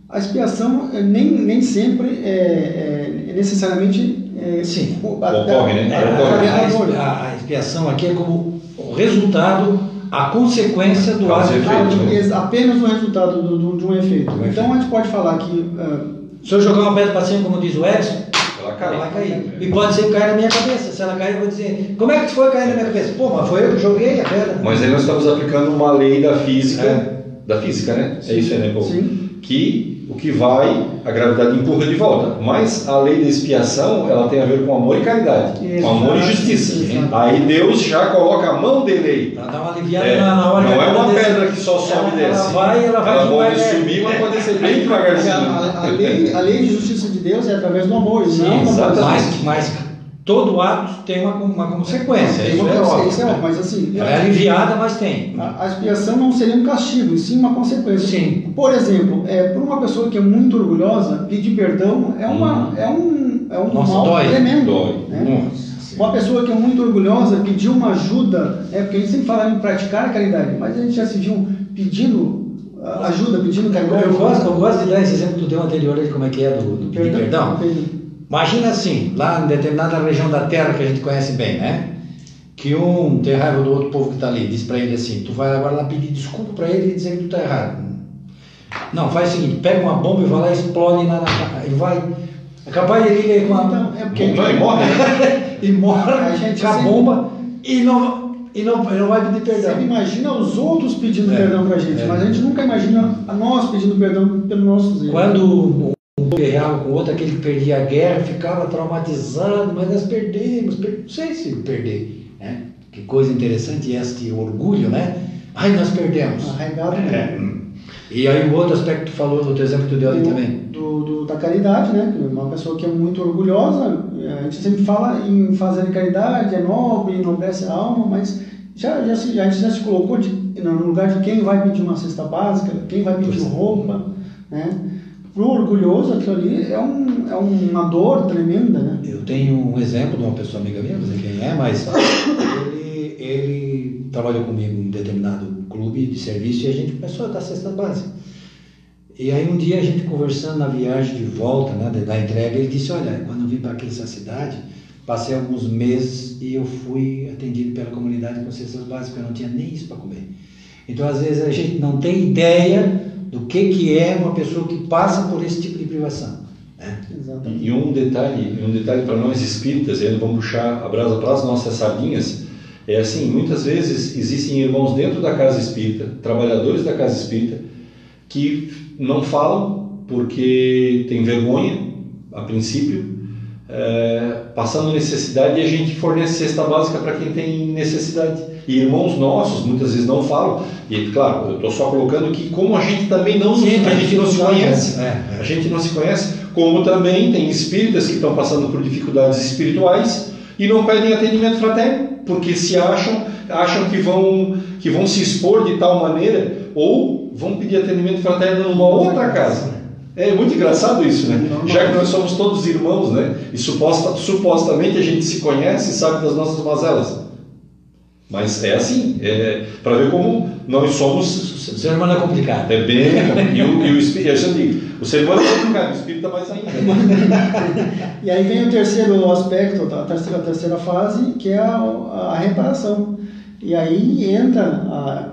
A expiação é, nem, nem sempre é, é necessariamente... É, Sim, ocorre, né? A, a, a expiação aqui é como o resultado a consequência do ato efeito, apenas o resultado do, do, de um efeito. então a gente pode falar que. Uh, se eu jogar uma pedra para cima, como diz o Edson, ela ela cai. Ela vai cair. E pode ser que caia na minha cabeça. Se ela cair, eu vou dizer, como é que foi cair na minha cabeça? Pô, mas foi eu que joguei a pedra. Mas aí nós estamos aplicando uma lei da física, É. da física, né? É isso aí, né, Paulo? Sim. Que o que vai, a gravidade empurra de volta. Mas a lei da expiação, ela tem a ver com amor e caridade, Exato. com amor e justiça. Exato. Aí Deus já coloca a mão dele aí. Pra dar uma aliviada É, na, na hora não é ela uma desce. pedra que só sobe e Ela- desce. Ela vai, ela vai pode devagar. subir, mas pode descer bem A, devagarzinho. a- a lei, a lei de justiça de Deus é através do amor, Sim, não da exatamente. Todo ato tem uma, uma consequência. Isso é consequência, óbvio. isso é óbvio, mas assim, Ela é aliviada, mas tem. a, a expiação não seria um castigo, e sim uma consequência. Sim. Por exemplo, é, para uma pessoa que é muito orgulhosa, pedir perdão é, uma, Hum. é um, é um Nossa, mal dói. tremendo. Dói. né? Nossa Uma pessoa que é muito orgulhosa pedir uma ajuda, é porque a gente sempre fala em praticar a caridade, mas a gente já se viu pedindo ah, ajuda, pedindo caridade. eu gosto, eu gosto de dar esse exemplo que tu deu anterior aí, como é que é do, do pedir perdão. Imagina assim, lá em determinada região da terra que a gente conhece bem, né? Que um tem raiva do outro povo que está ali, diz para ele assim, tu vai agora lá pedir desculpa para ele e dizer que tu tá errado. Não, faz o seguinte, pega uma bomba e vai lá e explode na, na, e vai. É capaz de ele ir com a, Então, é porque Não, e morre, né? [laughs] e morre A gente com a bomba e não, e não, não vai pedir perdão. imagina os outros pedindo É, perdão pra gente, é. mas a gente nunca imagina a nós pedindo perdão pelos nossos erros. Quando guerreava com o outro, aquele que perdia a guerra, ficava traumatizado, mas nós perdemos, per... não sei se perder, né? Que coisa interessante este orgulho, né? Ai, nós perdemos. Arraigado É. E aí o outro aspecto que tu falou, o teu exemplo que tu deu ali também. do- do- da caridade, né? Uma pessoa que é muito orgulhosa, eh, a gente sempre fala em fazer caridade, é nobre, enobrece a alma, mas já, já, se, a gente já se colocou de, no lugar de quem vai pedir uma cesta básica, quem vai pedir é. roupa, né? Pro orgulhoso, aquilo ali é, um, é uma dor tremenda, né? Eu tenho um exemplo de uma pessoa amiga minha, não sei quem é, mas [laughs] ele, ele trabalhou comigo em determinado clube de serviço e a gente começou a dar cesta básica. E aí um dia a gente conversando na viagem de volta, né, da entrega, ele disse, olha, quando eu vim para aqui essa cidade, passei alguns meses e eu fui atendido pela comunidade com cestas básicas, eu não tinha nem isso para comer. Então às vezes a gente não tem ideia do que, que é uma pessoa que passa por esse tipo de privação. Né? Exatamente. E um detalhe, um detalhe para nós espíritas, e aí vamos puxar a brasa para as nossas sardinhas, é assim, muitas vezes existem irmãos dentro da casa espírita, trabalhadores da casa espírita, que não falam porque tem vergonha, a princípio, é, passando necessidade e a gente fornece cesta básica para quem tem necessidade. E irmãos nossos muitas vezes não falam, e claro, eu estou só colocando que como a gente também não, Sim, a gente não se conhece, É, a gente não se conhece, como também tem espíritas que estão passando por dificuldades espirituais e não pedem atendimento fraterno, porque se acham, acham que vão, que vão se expor de tal maneira ou vão pedir atendimento fraterno numa outra casa. É muito engraçado isso, né? Já que nós somos todos irmãos, né? E suposta, supostamente a gente se conhece e sabe das nossas mazelas. Mas é assim, é, para ver como nós somos O ser humano é complicado. é bem. E o, e o espírito, eu já digo, o ser humano é complicado, o espírito mais ainda. [laughs] E aí vem o terceiro aspecto, a terceira, a terceira fase, que é a, a reparação. E aí entra a,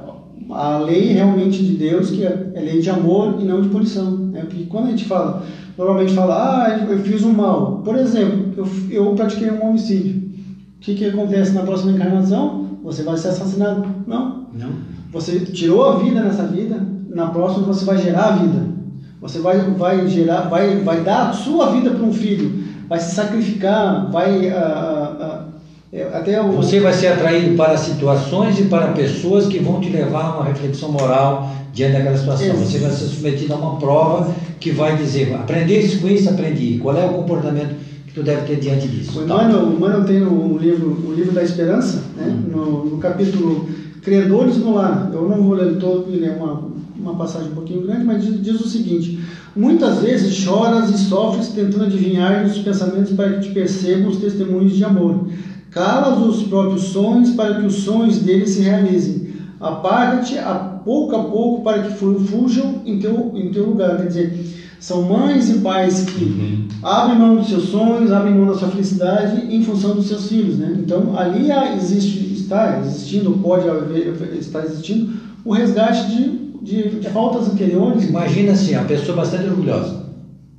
a lei realmente de Deus, que é é lei de amor e não de punição. Né? Porque quando a gente fala, normalmente fala, ah, eu fiz um mal. Por exemplo, eu, eu pratiquei um homicídio. O que, que acontece na próxima encarnação? Você vai ser assassinado. Não. Não? Você tirou a vida nessa vida, na próxima você vai gerar a vida. Você vai, vai gerar, vai, vai dar a sua vida para um filho, vai se sacrificar, vai ah, ah, ah, é, até o Você vai ser atraído para situações e para pessoas que vão te levar a uma reflexão moral diante daquela situação. Isso. Você vai ser submetido a uma prova que vai dizer, aprendeste com isso, aprendi. Qual é o comportamento tu deve ter diante disso? O. Emmanuel, o Emmanuel tem o livro, o livro da Esperança, né? no, no capítulo Credores no Lar. Eu não vou ler todo, ele é uma, uma passagem um pouquinho grande, mas diz, diz o seguinte: Muitas vezes choras e sofres tentando adivinhar os pensamentos para que te percebam os testemunhos de amor. Calas os próprios sonhos para que os sonhos deles se realizem. Apaga-te a pouco a pouco para que fu- fujam em teu, em teu lugar. Quer dizer, são mães e pais que abrem mão dos seus sonhos, abrem mão da sua felicidade em função dos seus filhos, né? Então ali existe, está existindo, pode haver, está existindo o resgate de, de, de faltas anteriores. Imagina assim, a pessoa bastante orgulhosa,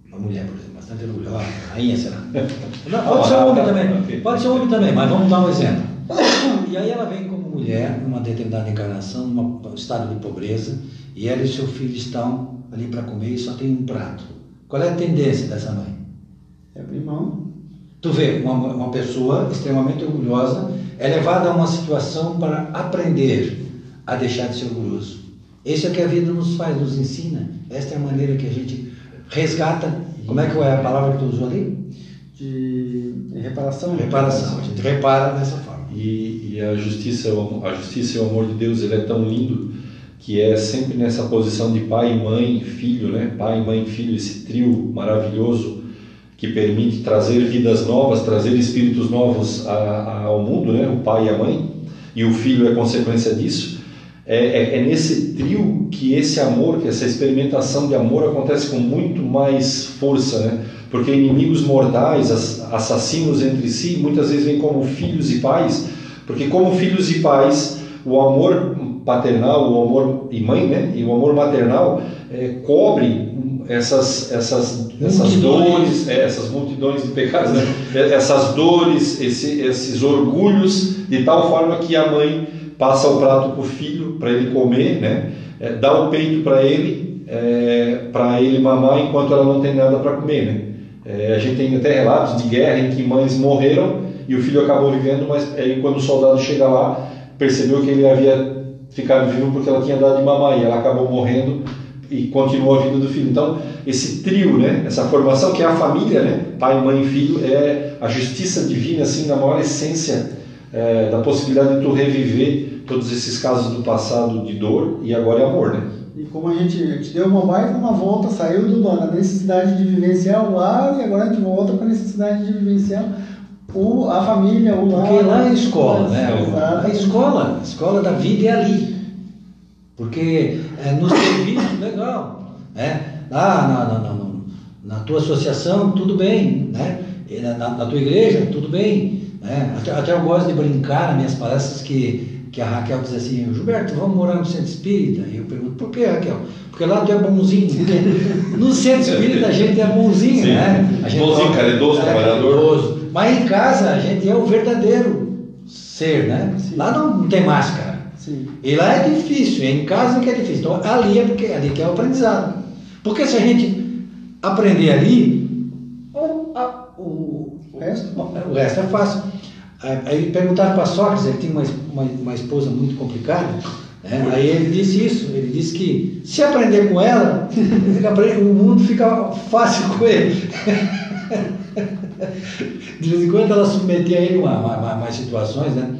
uma mulher, por exemplo, bastante orgulhosa. Rainha será. [laughs] Não, pode ser homem também. Pode ser homem também, mas vamos dar um exemplo. E aí ela vem como mulher, numa determinada encarnação, num estado de pobreza, e ela e seu filho estão ali para comer e só tem um prato. Qual é a tendência dessa mãe? É abrir mão. Tu vê, uma, uma pessoa extremamente orgulhosa é levada a uma situação para aprender a deixar de ser orgulhoso. Isso é que a vida nos faz, nos ensina. Esta é a maneira que a gente resgata. Como é que é a palavra que tu usou ali? De reparação. Reparação. A gente repara dessa forma. E, e a justiça, a justiça e o amor de Deus, ele é tão lindo que é sempre nessa posição de pai, mãe, filho, né? Pai, mãe, filho, esse trio maravilhoso que permite trazer vidas novas, trazer espíritos novos a, a, ao mundo, né? O pai e a mãe, e o filho é consequência disso. É, é, é, nesse trio que esse amor, que essa experimentação de amor acontece com muito mais força, né? Porque inimigos mortais, assassinos entre si, muitas vezes vêm como filhos e pais, porque como filhos e pais, o amor paternal, o amor e mãe, né? E o amor maternal é, cobre essas essas essas dores, é, essas multidões de pecados, né? essas dores, esse, esses orgulhos, de tal forma que a mãe passa o prato para o filho para ele comer, né? É, dá o peito para ele, é, para ele mamar enquanto ela não tem nada para comer, né? É, a gente tem até relatos de guerra em que mães morreram e o filho acabou vivendo, mas aí quando o soldado chega lá percebeu que ele havia ficado vivo porque ela tinha dado de mamar e ela acabou morrendo e continuou a vida do filho. Então, esse trio, né, essa formação que é a família, né, pai, mãe e filho, é a justiça divina, assim, na maior essência é, da possibilidade de tu reviver todos esses casos do passado de dor e agora é amor, né? E como a gente, a gente deu uma baita uma volta, saiu do, da necessidade de vivenciar o lar e agora a gente volta para a necessidade de vivenciar o, a família, o lar. Porque lá é a escola, né? A escola, a escola da vida é ali. Porque é, no serviço, legal. Né? Lá na, na, na, na, tua associação, tudo bem. Né? Na, na tua igreja, tudo bem. Né? Até, até eu gosto de brincar nas minhas palestras que, que a Raquel diz assim, Gilberto, vamos morar no centro espírita? E eu pergunto, por que Raquel? Porque lá tu é bonzinho. [laughs] no centro espírita a gente é bonzinho, Sim. né? A gente bonzinho, caridoso, é, trabalhador. Mas em casa a gente é o verdadeiro ser, né? Sim. Lá não tem máscara. Sim. E lá é difícil, é em casa que é difícil. Então ali é porque ali que é o aprendizado. Porque se a gente aprender ali, o, a, o, o, resto? o resto é fácil. Aí perguntaram para Sócrates, ele tinha uma, uma, uma esposa muito complicada, né? aí ele disse isso, ele disse que se aprender com ela, [laughs] o mundo fica fácil com ele. [laughs] De vez em quando ela submetia ele a mais situações, né?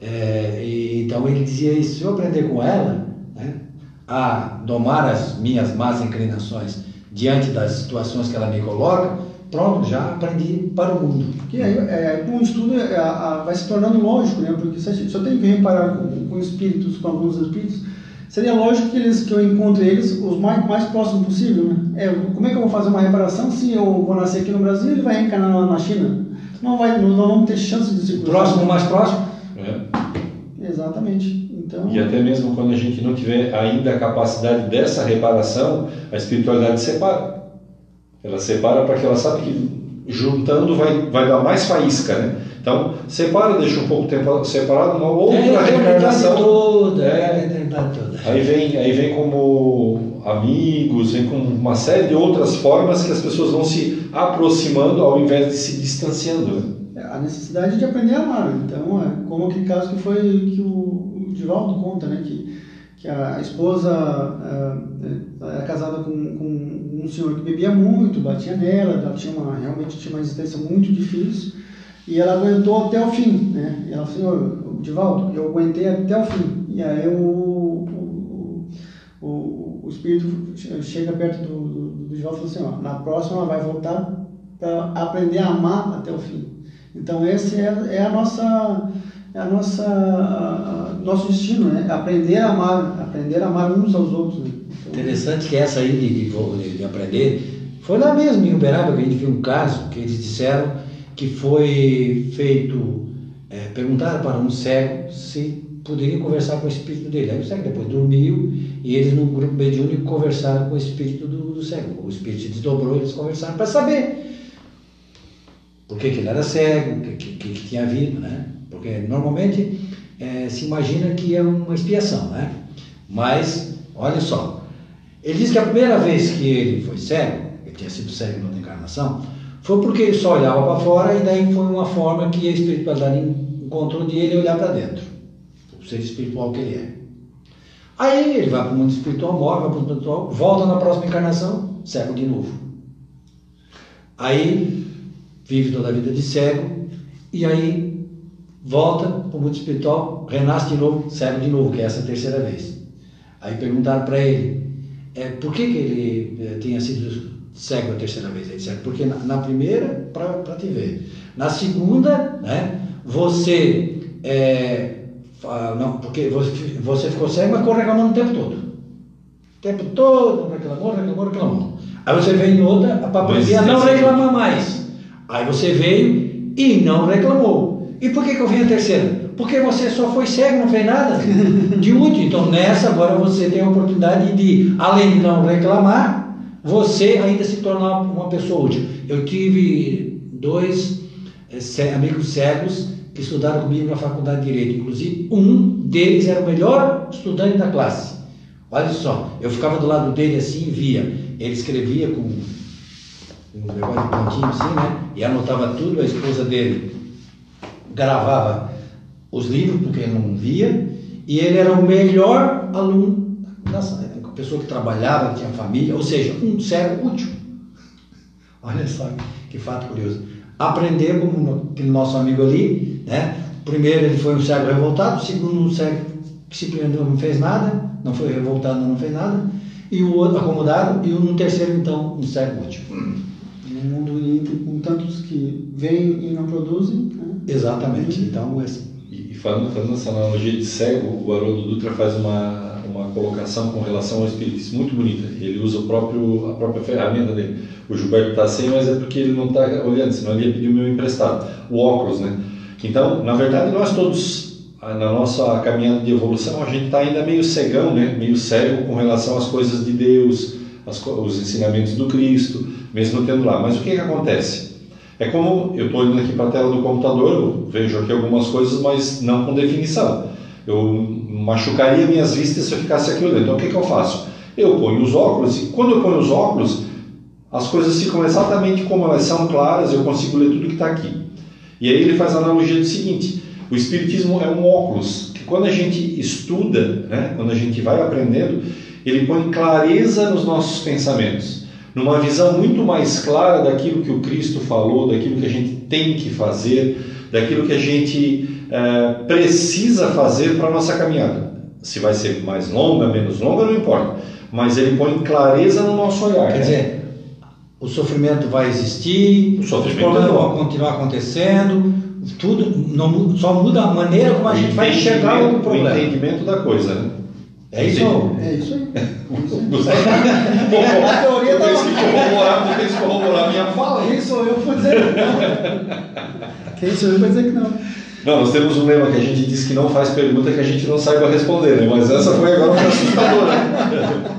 É, e, então ele dizia isso, se eu aprender com ela né, a domar as minhas más inclinações diante das situações que ela me coloca, pronto, já aprendi para o mundo. Que aí, é, com o estudo é, a, vai se tornando lógico, né? Porque se eu tenho que reparar com, com espíritos, com alguns espíritos, seria lógico que, eles, que eu encontre eles os mais, mais próximos possível, né? É, como é que eu vou fazer uma reparação se eu vou nascer aqui no Brasil e ele vai reencarnar lá na China? Não, vai, não, não vamos ter chance de se Próximo, mais próximo? É. Exatamente. Então... E até mesmo quando a gente não tiver ainda a capacidade dessa reparação, a espiritualidade separa. Ela separa para que ela sabe que juntando vai, vai dar mais faísca, né? Então, separa, deixa um pouco tempo separado, uma outra é, reencarnação. Toda, é, é toda. Aí vem, aí vem como amigos, vem com uma série de outras formas que as pessoas vão se aproximando ao invés de se distanciando. Né? É, a necessidade de aprender a amar. Então, é como aquele caso que foi que o, Divaldo conta, né? Que, que a esposa é, era casada com, com um senhor que bebia muito, batia nela, ela tinha uma, realmente tinha uma existência muito difícil e ela aguentou até o fim, né? E ela falou, Divaldo, eu aguentei até o fim. E aí o, o, o, o espírito chega perto do, do, do Divaldo e fala assim, ó, na próxima ela vai voltar para aprender a amar até o fim. Então esse é, é a nossa é a nossa a, a, nosso destino, né? Aprender a amar, aprender a amar uns aos outros. Né? Então, Interessante que essa aí de, de, de, aprender foi lá mesmo em Uberaba que a gente viu um caso que eles disseram que foi feito, é, perguntaram para um cego se poderiam conversar com o espírito dele. Aí o cego depois dormiu e eles, num grupo mediúnico, conversaram com o espírito do, do cego. O espírito se desdobrou e eles conversaram para saber por que, ele era cego, o que, que, que, tinha havido, né? Porque normalmente é, se imagina que é uma expiação, né? Mas, olha só, ele diz que a primeira vez que ele foi cego, ele tinha sido cego em outra encarnação, foi porque ele só olhava para fora e daí foi uma forma que a espiritualidade encontrou de ele olhar para dentro, o ser espiritual que ele é. Aí ele vai para o mundo espiritual, morre, vai para o mundo espiritual, volta na próxima encarnação, cego de novo. Aí vive toda a vida de cego e aí volta para o mundo espiritual, renasce de novo, cego de novo, que é essa terceira vez. Aí perguntaram para ele é, por que, que ele é, tinha sido cego a terceira vez. Ele disse, porque na, na primeira, para te ver. Na segunda, né, você é, não, porque você, você ficou cego, mas ficou reclamando o tempo todo. O tempo todo, reclamou, reclamou, reclamou. Aí você veio em outra para aprender a não reclamar mais. Aí você veio e não reclamou. E por que, que eu vim a terceira? Porque você só foi cego, não fez nada [laughs] de útil. Então nessa agora você tem a oportunidade de, além de não reclamar, você ainda se tornar uma pessoa útil. Eu tive dois é, amigos cegos que estudaram comigo na faculdade de Direito. Inclusive, um deles era o melhor estudante da classe. Olha só, eu ficava do lado dele assim e via. Ele escrevia com um negócio de pontinho assim, né? E anotava tudo. A esposa dele gravava os livros, porque ele não via. E ele era o melhor aluno da sala. Uma pessoa que trabalhava, tinha família, ou seja, um cego útil. [laughs] Olha só que fato curioso. Aprender como aquele nosso amigo ali, né? Primeiro ele foi um cego revoltado, segundo um cego que simplesmente não fez nada, não foi revoltado, não fez nada, e o outro acomodado, e um terceiro então um cego útil. Um mundo com tantos que vêm e não produzem. Né? Exatamente. Então, assim. E, e falando, fazendo essa analogia de cego, o Haroldo Dutra faz uma, uma colocação com relação ao espiritismo muito bonita. Ele usa o próprio, a própria ferramenta dele. O Gilberto está sem, mas é porque ele não está olhando, senão ele ia pedir o meu emprestado. O óculos, né? Então, na verdade, nós todos, na nossa caminhada de evolução, a gente está ainda meio cegão, né? meio cego com relação às coisas de Deus, as, os ensinamentos do Cristo, mesmo tendo lá. Mas o que, que acontece? É como eu estou indo aqui para a tela do computador, vejo aqui algumas coisas, mas não com definição. Eu machucaria minhas vistas se eu ficasse aqui olhando. Então, o que, que eu faço? Eu ponho os óculos e quando eu ponho os óculos, as coisas ficam exatamente como elas são claras, eu consigo ler tudo que está aqui. E aí ele faz a analogia do seguinte: o Espiritismo é um óculos que, quando a gente estuda, né, quando a gente vai aprendendo, ele põe clareza nos nossos pensamentos, numa visão muito mais clara daquilo que o Cristo falou, daquilo que a gente tem que fazer, daquilo que a gente é, precisa fazer para a nossa caminhada. Se vai ser mais longa, menos longa, não importa. Mas ele põe clareza no nosso olhar. Quer né? dizer, o sofrimento vai existir, os problemas vão continuar acontecendo, tudo não, só muda a maneira como a gente vai enxergar o problema. O entendimento da coisa, né? É isso, é isso aí. Bom, [laughs] a teoria eu tenho que corroborar, tu tens que corroborar a minha fala. Quem sou eu para dizer que não? Quem sou eu para dizer que não? Não, nós temos um lema que a gente diz que não faz pergunta que a gente não saiba responder, né? Mas essa foi agora uma assustadora.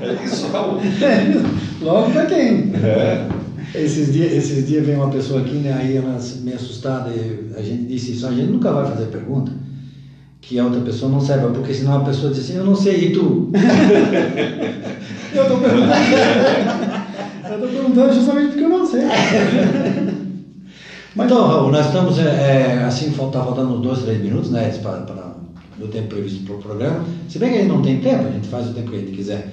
[laughs] É isso, Raul. É, logo para quem? É. Esses dias, esses dias veio uma pessoa aqui, né, aí ela meio assustada, a gente disse isso, a gente nunca vai fazer pergunta que a outra pessoa não saiba, porque senão a pessoa diz assim, eu não sei, e tu? [laughs] eu estou perguntando. eu estou perguntando justamente porque eu não sei. Mas, então, Raul, nós estamos, é, é assim, está faltando uns dois, três minutos, né, para, para o tempo previsto para o programa. Se bem que a gente não tem tempo, a gente faz o tempo que a gente quiser.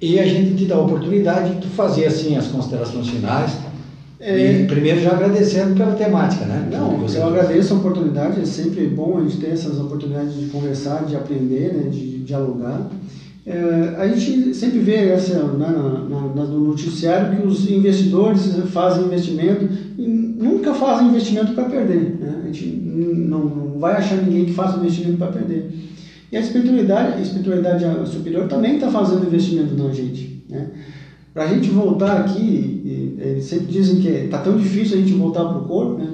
E a gente te dá a oportunidade de tu fazer, assim, as considerações finais. É... Primeiro já agradecendo pela temática, né? Não, eu agradeço a oportunidade, é sempre bom a gente ter essas oportunidades de conversar, de aprender, né, de dialogar. É, a gente sempre vê essa, né, na, na, no noticiário que os investidores fazem investimento e nunca fazem investimento para perder. Né? A gente não, não vai achar ninguém que faça investimento para perder. E a espiritualidade, a espiritualidade superior também está fazendo investimento na gente. Né? Para a gente voltar aqui, eles sempre dizem que está tão difícil a gente voltar para o corpo, né?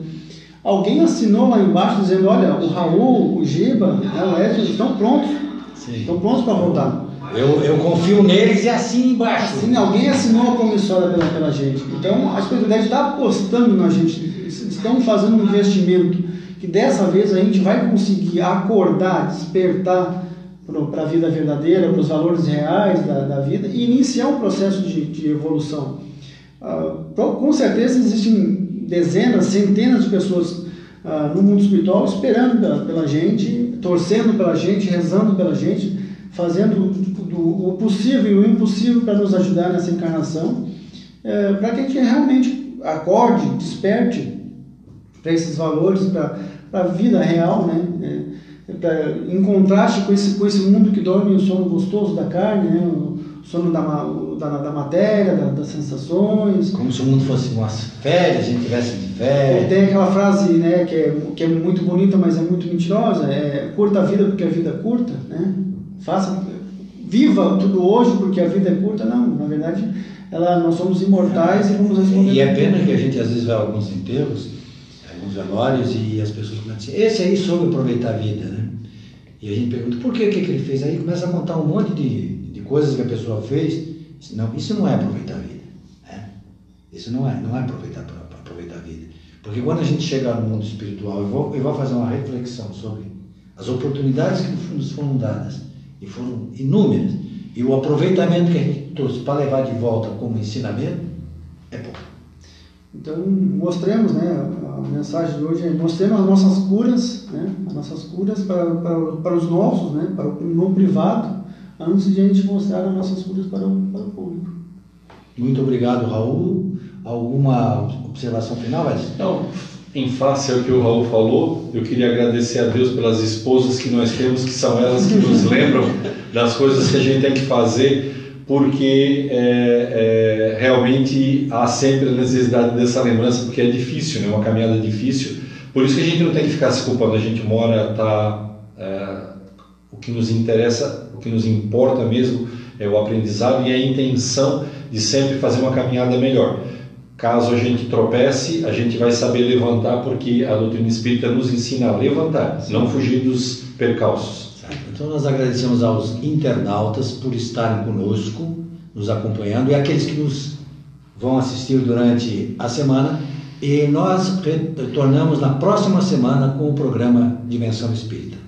Alguém assinou lá embaixo dizendo, olha, o Raul, o Giba, né, o Edson estão prontos. Sim. Estão prontos para voltar. Eu, eu confio neles e assim embaixo. Assim, alguém assinou a promissória pela, pela gente. Então, a espiritualidade está apostando na gente, estão fazendo um investimento que dessa vez a gente vai conseguir acordar, despertar para a vida verdadeira, para os valores reais da, da, vida e iniciar um processo de, de evolução. Ah, com certeza existem dezenas, centenas de pessoas ah, no mundo espiritual esperando pela, pela gente, torcendo pela gente, rezando pela gente, fazendo do, o possível e o impossível para nos ajudar nessa encarnação, é, para que a gente realmente acorde, desperte para esses valores, para a vida real, né? É, pra, em contraste com esse, com esse mundo que dorme o sono gostoso da carne, né? o sono da, da, da matéria, da, das sensações. Como se o mundo fosse umas férias, a gente tivesse de férias. Tem aquela frase né, que, é, que é muito bonita, mas é muito mentirosa, é curta a vida porque a vida é curta, né? Faça, viva tudo hoje porque a vida é curta, não, na verdade ela, nós somos imortais e vamos responder. E é pena que a gente às vezes vê alguns enterros, alguns velórios e as pessoas começam assim, esse aí soube aproveitar a vida? E a gente pergunta, por que, que, ele fez? Aí começa a contar um monte de, de coisas que a pessoa fez. Não, isso não é aproveitar a vida. Né? Isso não é, não é aproveitar aproveitar a vida. Porque quando a gente chegar no mundo espiritual, eu vou, eu vou fazer uma reflexão sobre as oportunidades que nos foram dadas e foram inúmeras. E o aproveitamento que a gente trouxe para levar de volta como ensinamento é pouco. Então, mostremos, né, a mensagem de hoje é mostremos as nossas curas, né, as nossas curas para, para, para os nossos, né, para o, no privado, antes de a gente mostrar as nossas curas para o, para o público. Muito obrigado, Raul. Alguma observação final, Edson? Não, em face ao que o Raul falou, eu queria agradecer a Deus pelas esposas que nós temos, que são elas que nos lembram das coisas que a gente tem que fazer, porque é, é, realmente há sempre a necessidade dessa lembrança, porque é difícil, né? uma caminhada difícil. Por isso que a gente não tem que ficar se culpando, a gente mora, tá, é, o que nos interessa, o que nos importa mesmo é o aprendizado e a intenção de sempre fazer uma caminhada melhor. Caso a gente tropece, a gente vai saber levantar, porque a doutrina espírita nos ensina a levantar, não fugir dos percalços. Então nós agradecemos aos internautas por estarem conosco, nos acompanhando e aqueles que nos vão assistir durante a semana. E nós retornamos na próxima semana com o programa Dimensão Espírita.